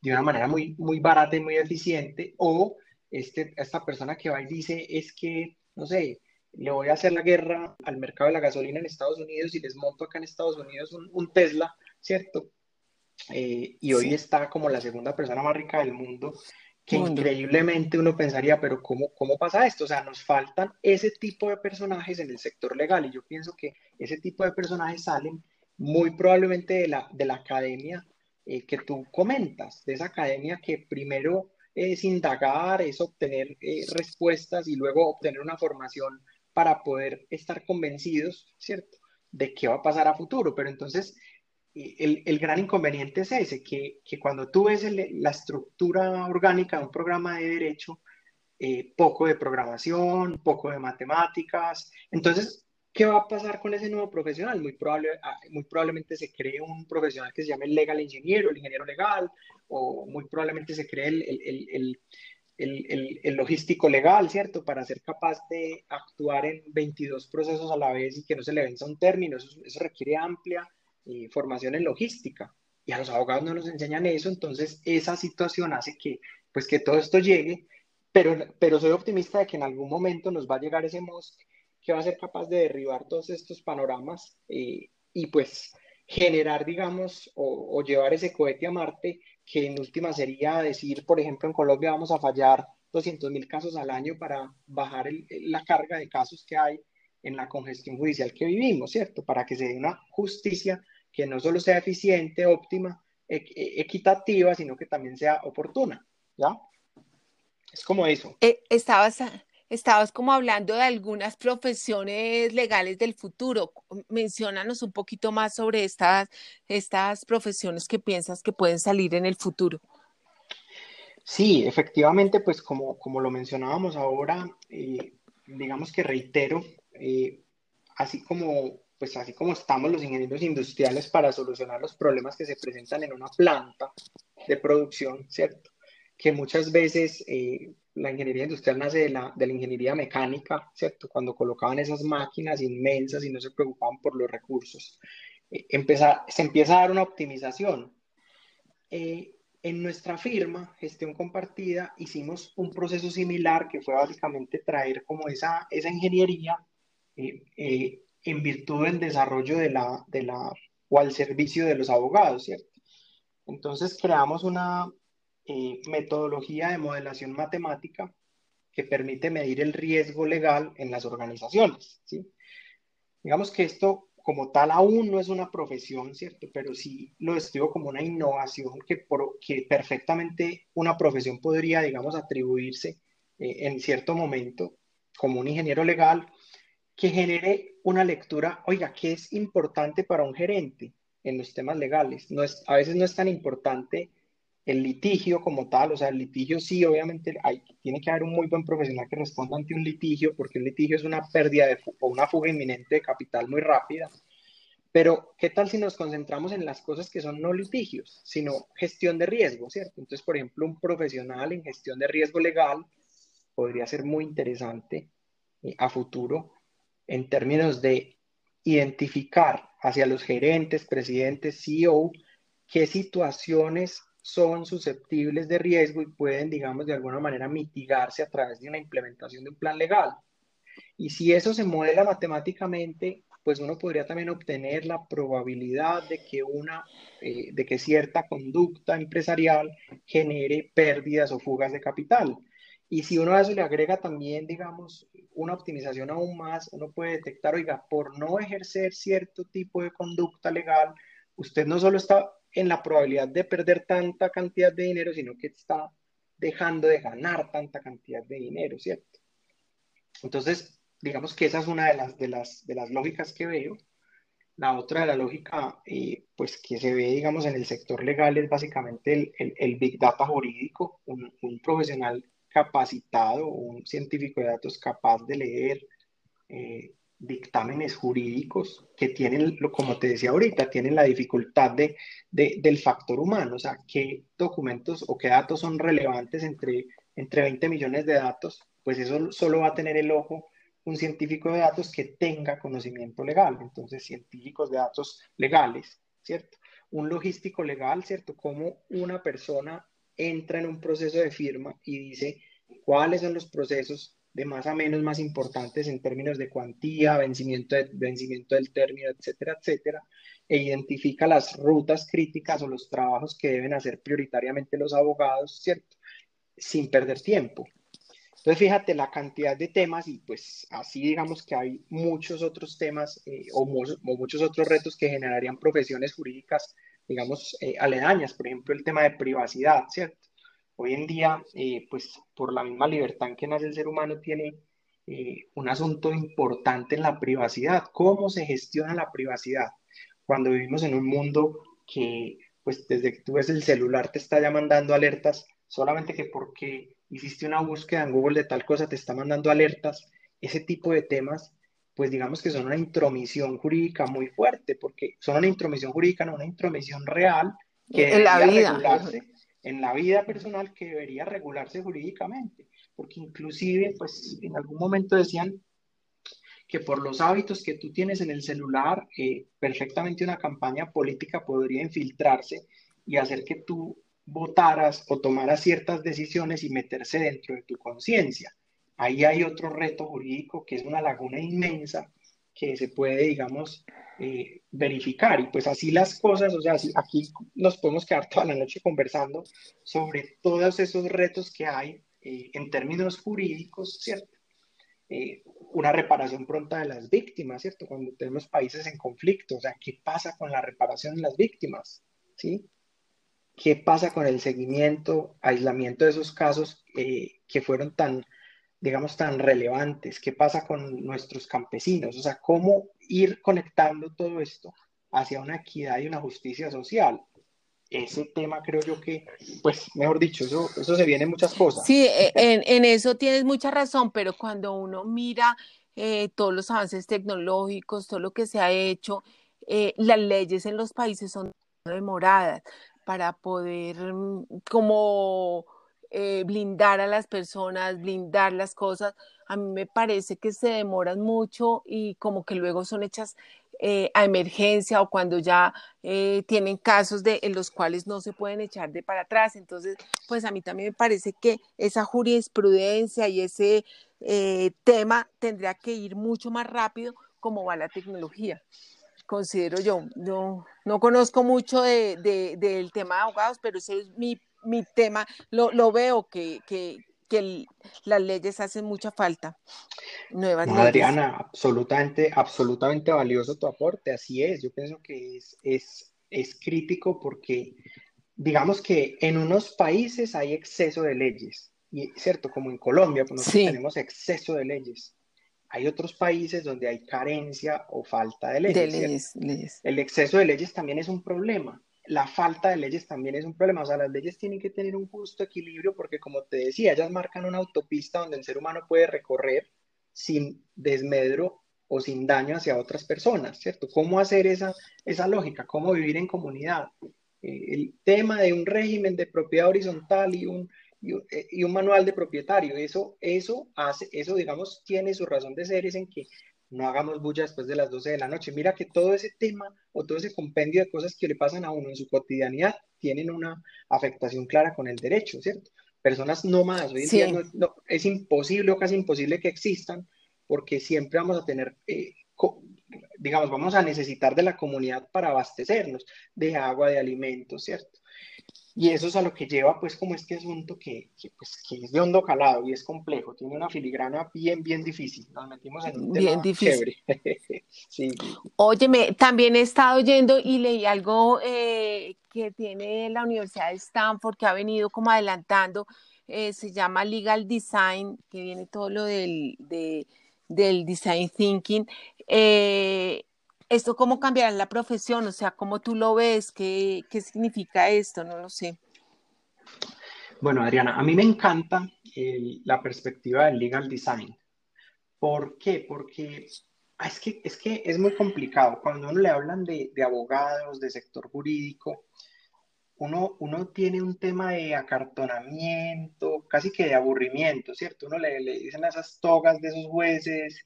de una manera muy, muy barata y muy eficiente, o este, esta persona que va y dice es que, no sé, le voy a hacer la guerra al mercado de la gasolina en Estados Unidos y les monto acá en Estados Unidos un, Tesla, ¿cierto? Eh, y hoy está como la segunda persona más rica del mundo que increíblemente uno pensaría, pero ¿cómo, ¿cómo pasa esto? O sea, nos faltan ese tipo de personajes en el sector legal y yo pienso que ese tipo de personajes salen muy probablemente de la, de la academia eh, que tú comentas, de esa academia que primero es indagar, es obtener eh, respuestas y luego obtener una formación para poder estar convencidos, ¿cierto?, de qué va a pasar a futuro. Pero entonces el, gran inconveniente es ese, que, cuando tú ves la estructura orgánica de un programa de derecho, eh, poco de programación, poco de matemáticas, entonces, ¿qué va a pasar con ese nuevo profesional? Muy, probable, ah, muy probablemente se cree un profesional que se llame el legal ingeniero, el ingeniero legal, o muy probablemente se cree el, el, logístico legal, ¿cierto? Para ser capaz de actuar en 22 procesos a la vez y que no se le venza un término, eso, requiere amplia formación en logística. Y a los abogados no nos enseñan eso, entonces esa situación hace que, pues, que todo esto llegue, pero, pero soy optimista de que en algún momento nos va a llegar ese MOSC que va a ser capaz de derribar todos estos panoramas eh, y pues generar, digamos, o, llevar ese cohete a Marte, que en última sería decir, por ejemplo, en Colombia vamos a fallar 200 mil casos al año para bajar la carga de casos que hay en la congestión judicial que vivimos, ¿cierto? Para que se dé una justicia que no solo sea eficiente, óptima, e, equitativa, sino que también sea oportuna, ¿ya? Es como eso. Eh, estabas, estabas como hablando de algunas profesiones legales del futuro. Menciónanos un poquito más sobre estas, estas profesiones que piensas que pueden salir en el futuro. Sí, efectivamente, pues como, como lo mencionábamos ahora, eh, digamos que reitero, eh, así como pues así como estamos los ingenieros industriales para solucionar los problemas que se presentan en una planta de producción, ¿cierto? Que muchas veces eh, la ingeniería industrial nace de la, de la, ingeniería mecánica, ¿cierto? Cuando colocaban esas máquinas inmensas y no se preocupaban por los recursos. Eh, se empieza a dar una optimización. Eh, en nuestra firma, gestión compartida, hicimos un proceso similar que fue básicamente traer como esa, esa ingeniería en virtud del desarrollo de la, de la, o al servicio de los abogados, ¿cierto? Entonces creamos una eh, metodología de modelación matemática que permite medir el riesgo legal en las organizaciones, ¿sí? Digamos que esto como tal aún no es una profesión, ¿cierto? Pero sí lo describo como una innovación que, que perfectamente una profesión podría, digamos, atribuirse eh, en cierto momento como un ingeniero legal que genere una lectura, oiga, ¿qué es importante para un gerente en los temas legales? No es, a veces no es tan importante el litigio como tal, o sea, el litigio sí, obviamente hay, tiene que haber un muy buen profesional que responda ante un litigio, porque el litigio es una pérdida de, o una fuga inminente de capital muy rápida. Pero, ¿qué tal si nos concentramos en las cosas que son no litigios, sino gestión de riesgo, ¿cierto? Entonces, por ejemplo, un profesional en gestión de riesgo legal podría ser muy interesante eh, a futuro en términos de identificar hacia los gerentes, presidentes, CEO, qué situaciones son susceptibles de riesgo y pueden, digamos, de alguna manera mitigarse a través de una implementación de un plan legal. Y si eso se modela matemáticamente, pues uno podría también obtener la probabilidad de que una, eh, de que cierta conducta empresarial genere pérdidas o fugas de capital. Y si uno a eso le agrega también, digamos, una optimización aún más, uno puede detectar, oiga, por no ejercer cierto tipo de conducta legal, usted no solo está en la probabilidad de perder tanta cantidad de dinero, sino que está dejando de ganar tanta cantidad de dinero, ¿cierto? Entonces, digamos que esa es una de las, de las, de las lógicas que veo. La otra de la lógica, eh, pues que se ve, digamos, en el sector legal es básicamente el, Big Data jurídico, un, profesional capacitado, un científico de datos capaz de leer eh, dictámenes jurídicos que tienen, como te decía ahorita, tienen la dificultad de, del factor humano, o sea, qué documentos o qué datos son relevantes entre, entre 20 millones de datos, pues eso solo va a tener el ojo un científico de datos que tenga conocimiento legal, entonces científicos de datos legales, ¿cierto? Un logístico legal, ¿cierto? Como una persona entra en un proceso de firma y dice cuáles son los procesos de más a menos más importantes en términos de cuantía, vencimiento, de, vencimiento del término, etcétera, etcétera, e identifica las rutas críticas o los trabajos que deben hacer prioritariamente los abogados, ¿cierto? Sin perder tiempo. Entonces, fíjate la cantidad de temas y pues así digamos que hay muchos otros temas eh, o, muchos otros retos que generarían profesiones jurídicas, digamos, eh, aledañas. Por ejemplo, el tema de privacidad, ¿cierto? Hoy en día, eh, pues por la misma libertad en que nace el ser humano, tiene un asunto importante en la privacidad. ¿Cómo se gestiona la privacidad? Cuando vivimos en un mundo que, pues desde que tú ves el celular te está ya mandando alertas, solamente que porque hiciste una búsqueda en Google de tal cosa, te está mandando alertas, ese tipo de temas, pues digamos que son una intromisión jurídica muy fuerte, porque son una intromisión jurídica, no una intromisión real que en la vida. regularse en la vida personal que debería regularse jurídicamente, porque inclusive, pues en algún momento decían que por los hábitos que tú tienes en el celular, eh, perfectamente una campaña política podría infiltrarse y hacer que tú votaras o tomaras ciertas decisiones y meterse dentro de tu conciencia. Ahí hay otro reto jurídico que es una laguna inmensa que se puede, digamos, eh, verificar. Y pues así las cosas, o sea, aquí nos podemos quedar toda la noche conversando sobre todos esos retos que hay eh, en términos jurídicos, ¿cierto? Eh, una reparación pronta de las víctimas, ¿cierto? Cuando tenemos países en conflicto, o sea, ¿qué pasa con la reparación de las víctimas? ¿Sí? qué pasa con el seguimiento, aislamiento de esos casos eh, que fueron tan, digamos, tan relevantes, qué pasa con nuestros campesinos, o sea, cómo ir conectando todo esto hacia una equidad y una justicia social. Ese tema creo yo que, pues, mejor dicho, eso, eso se viene en muchas cosas. Sí, e, en, eso tienes mucha razón, pero cuando uno mira eh, todos los avances tecnológicos, todo lo que se ha hecho, eh, las leyes en los países son demoradas para poder mm, como eh, blindar a las personas, blindar las cosas. A mí me parece que se demoran mucho y como que luego son hechas eh, a emergencia o cuando ya eh, tienen casos de, en los cuales no se pueden echar de para atrás. Entonces, pues a mí también me parece que esa jurisprudencia y ese tema tendría que ir mucho más rápido como va la tecnología considero yo. No, no conozco mucho de, del tema de abogados, pero ese es mi, mi tema. Lo, lo veo que, que, que las leyes hacen mucha falta. Nuevas Adriana, absolutamente, absolutamente valioso tu aporte. Así es. Yo pienso que es, es, es crítico porque digamos que en unos países hay exceso de leyes. Y cierto, como en Colombia, pues nosotros tenemos exceso de leyes hay otros países donde hay carencia o falta de leyes. El exceso de leyes también es un problema. La falta de leyes también es un problema. O sea, las leyes tienen que tener un justo equilibrio porque, como te decía, ellas marcan una autopista donde el ser humano puede recorrer sin desmedro o sin daño hacia otras personas, ¿cierto? ¿Cómo hacer esa, esa lógica? ¿Cómo vivir en comunidad? Eh, el tema de un régimen de propiedad horizontal y un eh, y, un manual de propietario. Eso, eso hace, eso digamos, tiene su razón de ser, es en que no hagamos bulla después de las 12 de la noche. Mira que todo ese tema o todo ese compendio de cosas que le pasan a uno en su cotidianidad tienen una afectación clara con el derecho, ¿cierto? Personas nómadas, hoy es imposible o casi imposible que existan porque siempre vamos a tener, eh, digamos, vamos a necesitar de la comunidad para abastecernos de agua, de alimentos, ¿cierto? Y eso es a lo que lleva, pues, como este asunto que, pues, que es de hondo calado y es complejo, tiene una filigrana bien, bien difícil. Nos metimos en un bien tema difícil. sí. Óyeme, también he estado oyendo y leí algo eh, que tiene la Universidad de Stanford, que ha venido como adelantando, eh, se llama Legal Design, que viene todo lo del, del Design Thinking. Eh, ¿Esto cómo cambiará la profesión? O sea, ¿cómo tú lo ves? ¿Qué, qué significa esto? No lo sé. Bueno, Adriana, a mí me encanta la perspectiva del legal design. ¿Por qué? Porque ah, es, que, es que es muy complicado. Cuando uno le hablan de, de abogados, de sector jurídico, uno, uno, tiene un tema de acartonamiento, casi que de aburrimiento, ¿cierto? Uno le, le dicen a esas togas de esos jueces.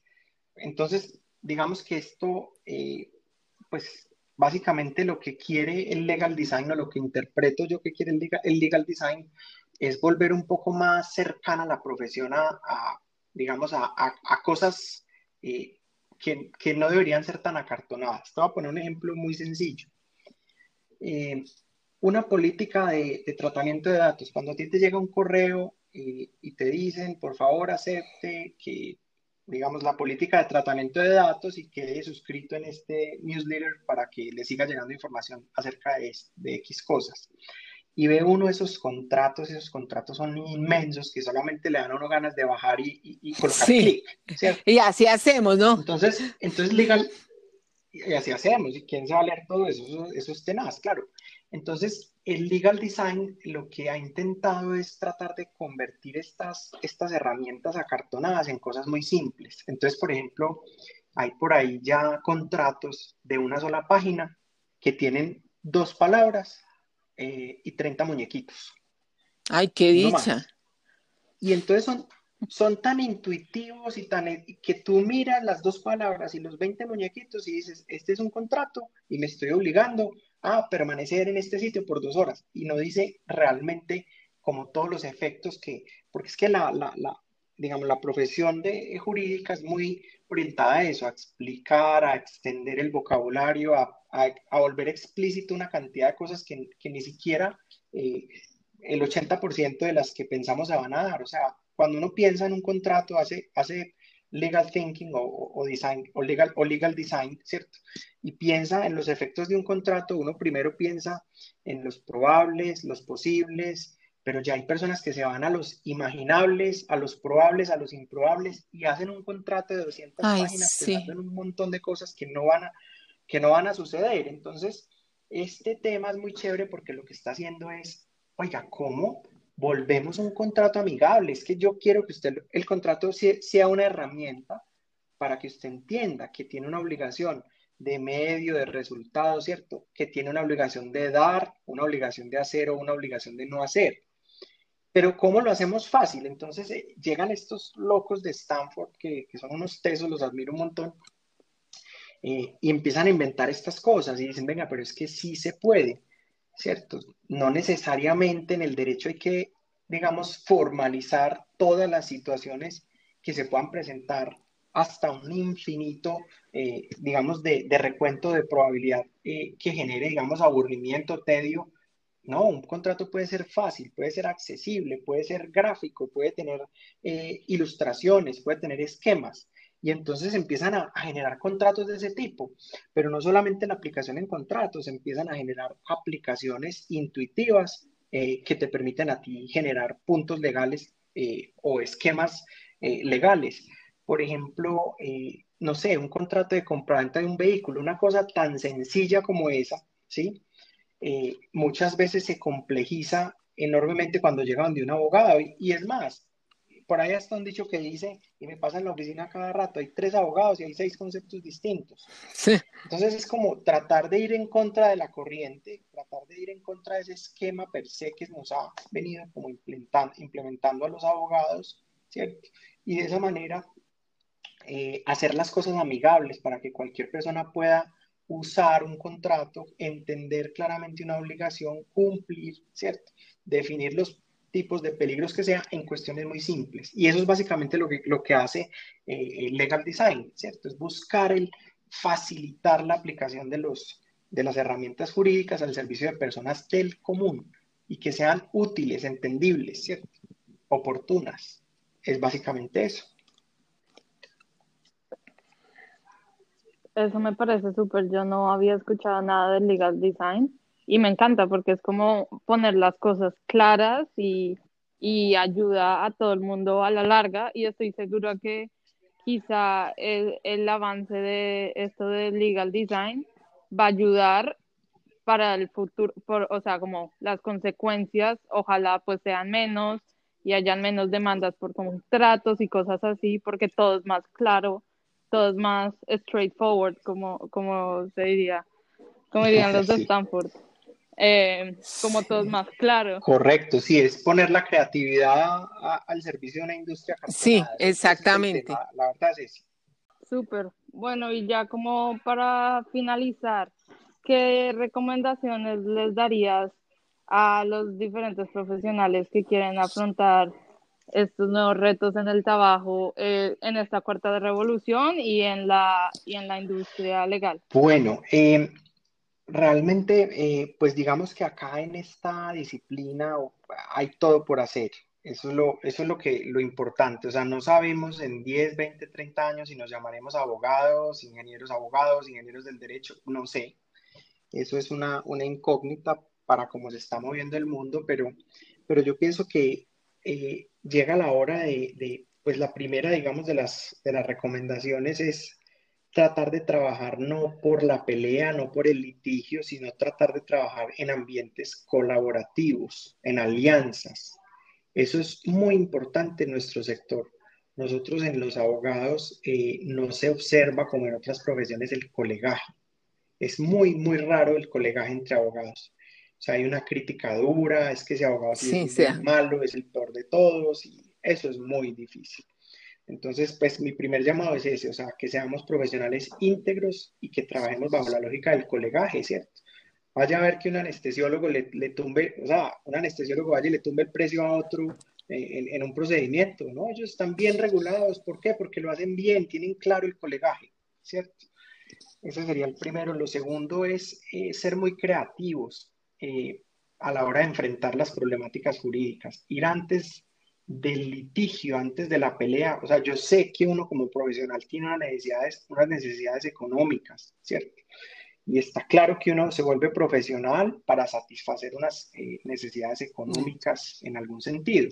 Entonces, digamos que esto, eh, pues básicamente lo que quiere el legal design o lo que interpreto yo que quiere el legal, el legal design es volver un poco más cercana la profesión, a, digamos, a, a cosas eh, que, que, no deberían ser tan acartonadas. Te voy a poner un ejemplo muy sencillo. Eh, una política de, tratamiento de datos. Cuando a ti te llega un correo y te dicen, por favor, acepte que, digamos, la política de tratamiento de datos y quede suscrito en este newsletter para que le siga llegando información acerca de, de X cosas y ve uno esos contratos, esos contratos son inmensos que solamente le dan a uno ganas de bajar y, y, colocar clic. Y así hacemos, ¿no? Entonces, entonces legal, y así hacemos, y quién se va a leer todo eso, eso, es tenaz, claro. Entonces, el legal design lo que ha intentado es tratar de convertir estas, estas herramientas acartonadas en cosas muy simples. Entonces, por ejemplo, hay por ahí ya contratos de una sola página que tienen dos palabras eh, y 30 muñequitos. Ay, qué dicha. y entonces son, son tan intuitivos y tan que tú miras las dos palabras y los 20 muñequitos y dices, este es un contrato y me estoy obligando a permanecer en este sitio por dos horas. Y no dice realmente como todos los efectos que, porque es que la, digamos, la profesión de jurídica es muy orientada a eso, a explicar, a extender el vocabulario, a volver explícito una cantidad de cosas que, ni siquiera eh, el 80% de las que pensamos se van a dar. O sea, cuando uno piensa en un contrato, hace legal thinking o, o, design, o, legal, o legal design, ¿cierto? Y piensa en los efectos de un contrato, uno primero piensa en los probables, los posibles, pero ya hay personas que se van a los imaginables, a los probables, a los improbables y hacen un contrato de 200 páginas pensando en un montón de cosas que no van a, que no van a suceder. Entonces, este tema es muy chévere porque lo que está haciendo es, oiga, ¿cómo volvemos a un contrato amigable? Es que yo quiero que usted, el contrato sea una herramienta para que usted entienda que tiene una obligación de medio, de resultado, ¿cierto? Que tiene una obligación de dar, una obligación de hacer o una obligación de no hacer. Pero ¿cómo lo hacemos fácil? Entonces eh, llegan estos locos de Stanford, que, que, son unos tesos, los admiro un montón, eh, y empiezan a inventar estas cosas y dicen, venga, pero es que sí se puede, ¿cierto? No necesariamente en el derecho hay que, digamos, formalizar todas las situaciones que se puedan presentar hasta un infinito, eh, digamos, de, recuento de probabilidad eh, que genere, digamos, aburrimiento, tedio. No, un contrato puede ser fácil, puede ser accesible, puede ser gráfico, puede tener ilustraciones, puede tener esquemas y entonces empiezan a, generar contratos de ese tipo, pero no solamente la aplicación en contratos, empiezan a generar aplicaciones intuitivas eh, que te permiten a ti generar puntos legales eh, o esquemas eh, legales. Por ejemplo, no sé, un contrato de compraventa de un vehículo, una cosa tan sencilla como esa, ¿sí? muchas veces se complejiza enormemente cuando llega donde un abogado y es más, por ahí está un dicho que dice, y me pasa en la oficina cada rato, hay tres abogados y hay seis conceptos distintos. Sí. Entonces es como tratar de ir en contra de la corriente, tratar de ir en contra de ese esquema per se que nos ha venido como implementando, implementando a los abogados, ¿cierto? Y de esa manera eh, hacer las cosas amigables para que cualquier persona pueda usar un contrato, entender claramente una obligación, cumplir, ¿cierto? Definir los tipos de peligros que sea en cuestiones muy simples. Y eso es básicamente lo que, lo que hace eh, legal design, ¿cierto? Es buscar el facilitar la aplicación de, los, de las herramientas jurídicas al servicio de personas del común y que sean útiles, entendibles, ¿cierto? Oportunas. Es básicamente eso. Eso me parece súper. Yo no había escuchado nada del legal design y me encanta porque es como poner las cosas claras y, y ayuda a todo el mundo a la larga y estoy segura que, quizá el, el avance de esto del legal design va a ayudar para el futuro, por, o sea, como las consecuencias, ojalá pues sean menos y hayan menos demandas por contratos y cosas así, porque todo es más claro, todo es más straightforward, como, como se diría, como dirían los de Stanford. Eh, como todo es más claro. Correcto, sí, es poner la creatividad al servicio de una industria. Sí, exactamente. la verdad es Súper. Bueno, y ya como para finalizar, ¿qué recomendaciones les darías a los diferentes profesionales que quieren afrontar estos nuevos retos en el trabajo eh, en esta cuarta revolución y en la, y en la industria legal? Bueno, eh, realmente, eh, pues digamos que acá en esta disciplina hay todo por hacer. Eso es lo, eso es lo que, lo importante. O sea, no sabemos en 10, 20, 30 años si nos llamaremos abogados, ingenieros abogados, ingenieros del derecho, no sé. Eso es una, una incógnita para cómo se está moviendo el mundo, pero, pero yo pienso que eh, llega la hora de, de, pues la primera, digamos, de las, de las recomendaciones es tratar de trabajar no por la pelea, no por el litigio, sino tratar de trabajar en ambientes colaborativos, en alianzas. Eso es muy importante en nuestro sector. Nosotros en los abogados eh, no se observa como en otras profesiones el colegaje. Es muy, muy raro el colegaje entre abogados. O sea, hay una crítica dura, es que ese abogado es malo, es el peor de todos, y eso es muy difícil. Entonces, pues mi primer llamado es ese, o sea, que seamos profesionales íntegros y que trabajemos bajo la lógica del colegaje, ¿cierto? Vaya a ver que un anestesiólogo le, le tumbe, o sea, un anestesiólogo vaya y le tumbe el precio a otro en, en, un procedimiento, ¿no? Ellos están bien regulados, ¿por qué? Porque lo hacen bien, tienen claro el colegaje, ¿cierto? Ese sería el primero. Lo segundo es eh, ser muy creativos eh, a la hora de enfrentar las problemáticas jurídicas, ir antes del litigio, antes de la pelea. O sea, yo sé que uno como profesional tiene unas necesidades, unas necesidades económicas, ¿cierto? Y está claro que uno se vuelve profesional para satisfacer unas eh, necesidades económicas en algún sentido.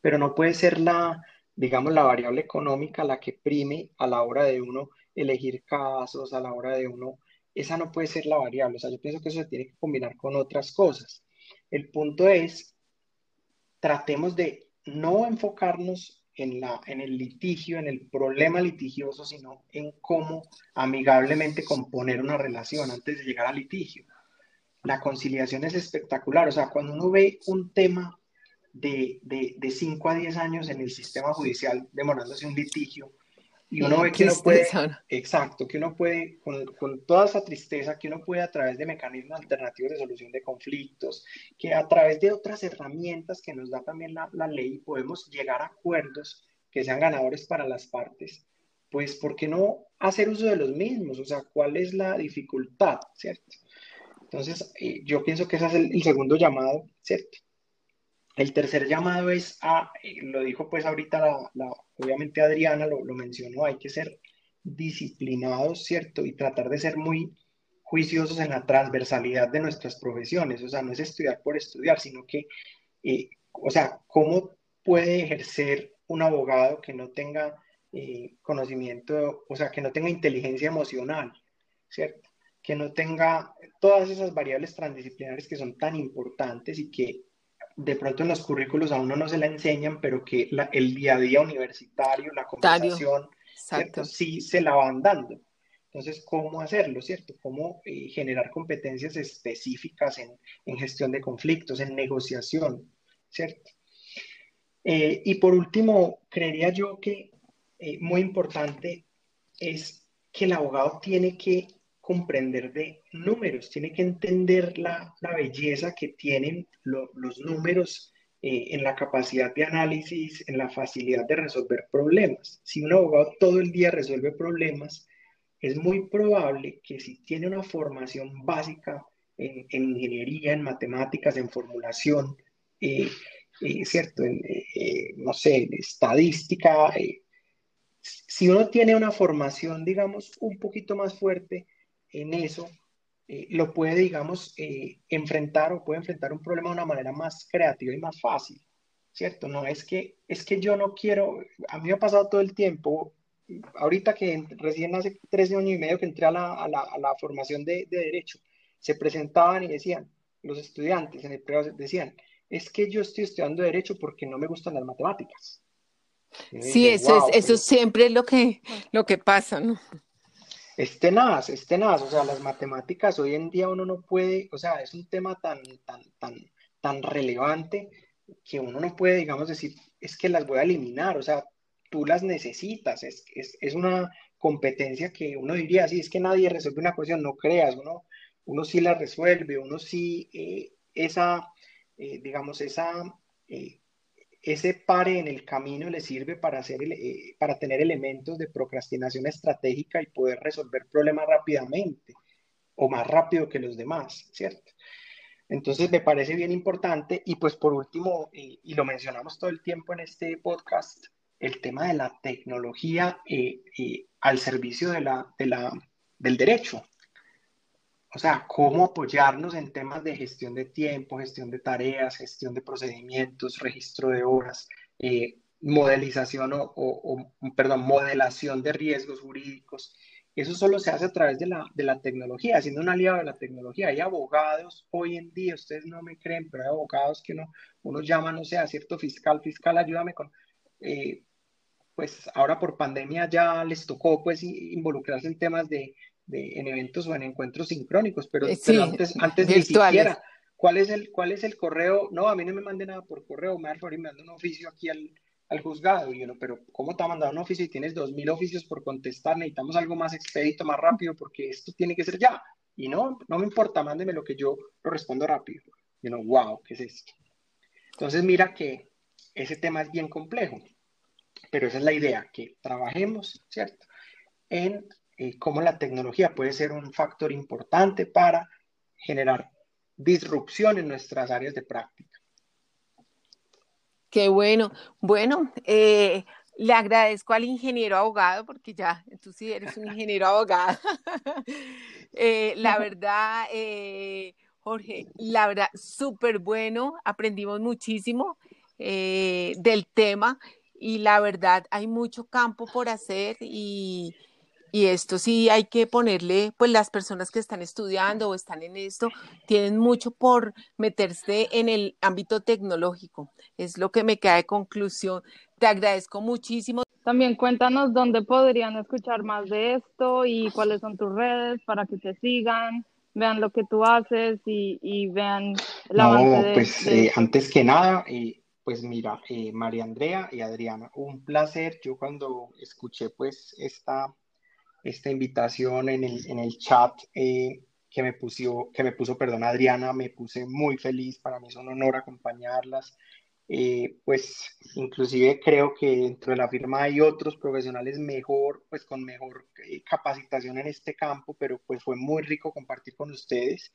Pero no puede ser la, digamos, la variable económica la que prime a la hora de uno elegir casos, a la hora de uno, esa no puede ser la variable. O sea, yo pienso que eso se tiene que combinar con otras cosas. El punto es, tratemos de no enfocarnos en, la, en el litigio, en el problema litigioso, sino en cómo amigablemente componer una relación antes de llegar al litigio. La conciliación es espectacular, o sea, cuando uno ve un tema de, de 5 a 10 años en el sistema judicial demorándose un litigio, y uno ve que uno puede, exacto, que uno puede, con, con, toda esa tristeza, que uno puede a través de mecanismos alternativos de solución de conflictos, que a través de otras herramientas que nos da también la, la ley, podemos llegar a acuerdos que sean ganadores para las partes, pues ¿por qué no hacer uso de los mismos? O sea, ¿cuál es la dificultad, cierto? Entonces, eh, yo pienso que ese es el, el segundo llamado, ¿cierto? El tercer llamado es a, lo dijo pues ahorita, la, obviamente Adriana lo, lo, mencionó, hay que ser disciplinados, ¿cierto? Y tratar de ser muy juiciosos en la transversalidad de nuestras profesiones, o sea, no es estudiar por estudiar, sino que, eh, o sea, ¿cómo puede ejercer un abogado que no tenga eh, conocimiento, o sea, que no tenga inteligencia emocional, ¿cierto? Que no tenga todas esas variables transdisciplinares que son tan importantes y que de pronto en los currículos a uno no se la enseñan, pero que el día a día universitario, la conversación, sí se la van dando. Entonces, ¿cómo hacerlo, cierto? ¿Cómo eh, generar competencias específicas en, en, gestión de conflictos, en negociación, cierto? Eh, y por último, creería yo que eh, muy importante es que el abogado tiene que comprender de números, tiene que entender la, la belleza que tienen los números eh, en la capacidad de análisis, en la facilidad de resolver problemas. Si un abogado todo el día resuelve problemas, es muy probable que si tiene una formación básica en, en ingeniería, en matemáticas, en formulación, eh, eh, ¿cierto? En, no sé, en estadística, si uno tiene una formación, digamos, un poquito más fuerte, en eso, eh, lo puede, digamos, eh, enfrentar o puede enfrentar un problema de una manera más creativa y más fácil, ¿cierto? No es que, es que yo no quiero, a mí me ha pasado todo el tiempo, ahorita que recién hace tres años y medio que entré a la, a la, a la formación de, de, derecho, se presentaban y decían, los estudiantes en el pregrado decían, es que yo estoy estudiando derecho porque no me gustan las matemáticas. Sí, eso, es, eso siempre es lo que, lo que pasa, ¿no? Es tenaz, es tenaz, o sea, las matemáticas hoy en día uno no puede, o sea, es un tema tan, tan, tan, tan relevante que uno no puede, digamos, decir, es que las voy a eliminar, o sea, tú las necesitas, es, es, es una competencia que uno diría, sí, es que nadie resuelve una cuestión, no creas, uno, uno sí la resuelve, uno sí, eh, esa, eh, digamos, esa, eh, ese pare en el camino le sirve para, hacer, para tener elementos de procrastinación estratégica y poder resolver problemas rápidamente o más rápido que los demás, ¿cierto? Entonces me parece bien importante y pues por último, y, lo mencionamos todo el tiempo en este podcast, el tema de la tecnología al servicio de la, de la, del derecho, o sea, cómo apoyarnos en temas de gestión de tiempo, gestión de tareas, gestión de procedimientos, registro de horas, eh, modelización o, perdón, modelación de riesgos jurídicos. Eso solo se hace a través de la, de la tecnología, siendo un aliado de la tecnología. Hay abogados hoy en día, ustedes no me creen, pero hay abogados que uno, uno llama, no sé, a cierto fiscal, fiscal, ayúdame con... Eh, pues ahora por pandemia ya les tocó pues involucrarse en temas de, en eventos o en encuentros sincrónicos, pero, eh, antes, antes ni siquiera, ¿cuál es, el, ¿cuál es el correo? No, a mí no me mande nada por correo, me da me manda un oficio aquí al, al juzgado. Y yo, no, pero ¿cómo te ha mandado un oficio y tienes dos mil oficios por contestar? Necesitamos algo más expedito, más rápido, porque esto tiene que ser ya. Y no, no me importa, mándeme lo que yo lo respondo rápido. Y no, wow, ¿qué es esto? Entonces, mira que ese tema es bien complejo, pero esa es la idea, que trabajemos, ¿cierto? En eh, cómo la tecnología puede ser un factor importante para generar disrupción en nuestras áreas de práctica. Qué bueno. Bueno, eh, le agradezco al ingeniero abogado, porque ya tú sí eres un ingeniero abogado. Eh, la verdad, Jorge, la verdad, súper bueno, aprendimos muchísimo del tema y la verdad hay mucho campo por hacer y, y esto sí hay que ponerle, pues las personas que están estudiando o están en esto, tienen mucho por meterse en el ámbito tecnológico. Es lo que me queda de conclusión. Te agradezco muchísimo. También cuéntanos dónde podrían escuchar más de esto y cuáles son tus redes para que te sigan, vean lo que tú haces y, vean la no, pues eh, antes que nada, eh, pues mira, eh, María Andrea y Adriana, un placer. Yo cuando escuché pues esta esta invitación en el, en el chat eh, que, me puso, que me puso, perdón, Adriana, me puse muy feliz, para mí es un honor acompañarlas. Eh, pues inclusive creo que dentro de la firma hay otros profesionales mejor, pues con mejor eh, capacitación en este campo, pero pues fue muy rico compartir con ustedes.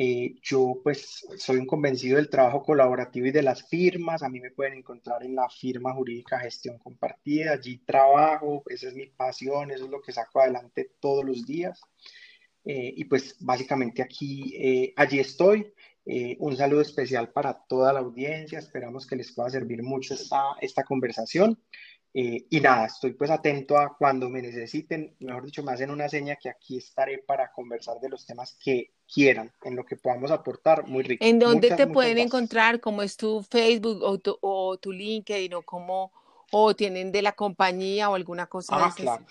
Eh, yo pues soy un convencido del trabajo colaborativo y de las firmas. A mí me pueden encontrar en la firma jurídica Gestión Compartida. Allí trabajo, esa es mi pasión, eso es lo que saco adelante todos los días. Eh, y pues básicamente aquí, eh, allí estoy. un saludo especial para toda la audiencia. Esperamos que les pueda servir mucho esta, esta conversación. Eh, y nada, estoy pues atento a cuando me necesiten, mejor dicho, me hacen una seña que aquí estaré para conversar de los temas que quieran, en lo que podamos aportar, muy rico. ¿En dónde te pueden encontrar? ¿Cómo es tu Facebook o tu, o tu LinkedIn o cómo, o tienen de la compañía o alguna cosa ah, claro.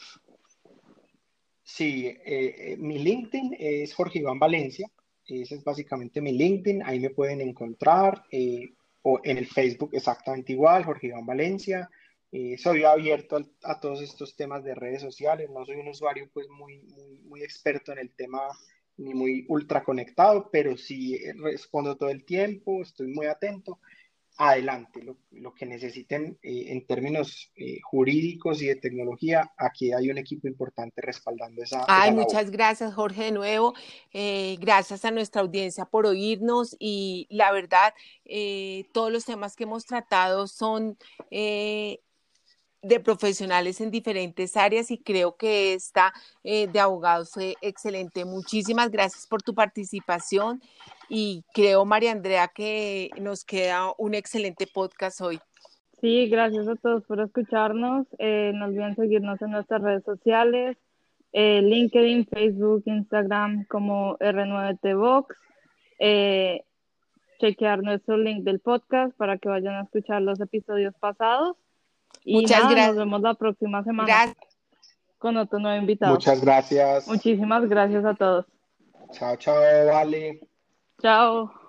Sí, eh, eh, mi LinkedIn es Jorge Iván Valencia, ese es básicamente mi LinkedIn, ahí me pueden encontrar, o en el Facebook exactamente igual, Jorge Iván Valencia, eh, soy abierto a, todos estos temas de redes sociales, no soy un usuario pues muy, muy, experto en el tema ni muy ultra conectado, pero sí respondo todo el tiempo, estoy muy atento. Adelante, lo, que necesiten eh, en términos eh, jurídicos y de tecnología, aquí hay un equipo importante respaldando esa. Ay, muchas gracias, Jorge, de nuevo. gracias a nuestra audiencia por oírnos y la verdad, todos los temas que hemos tratado son de profesionales en diferentes áreas y creo que esta eh, de abogados fue excelente. Muchísimas gracias por tu participación y creo, María Andrea, que nos queda un excelente podcast hoy. Sí, gracias a todos por escucharnos. Eh, no olviden seguirnos en nuestras redes sociales, eh, LinkedIn, Facebook, Instagram como R9TVox. Eh, chequear nuestro link del podcast para que vayan a escuchar los episodios pasados. Y Muchas gracias. Nos vemos la próxima semana Gracias. con otro nuevo invitado. Muchas gracias. Muchísimas gracias a todos. Chao, chao, vale. Chao.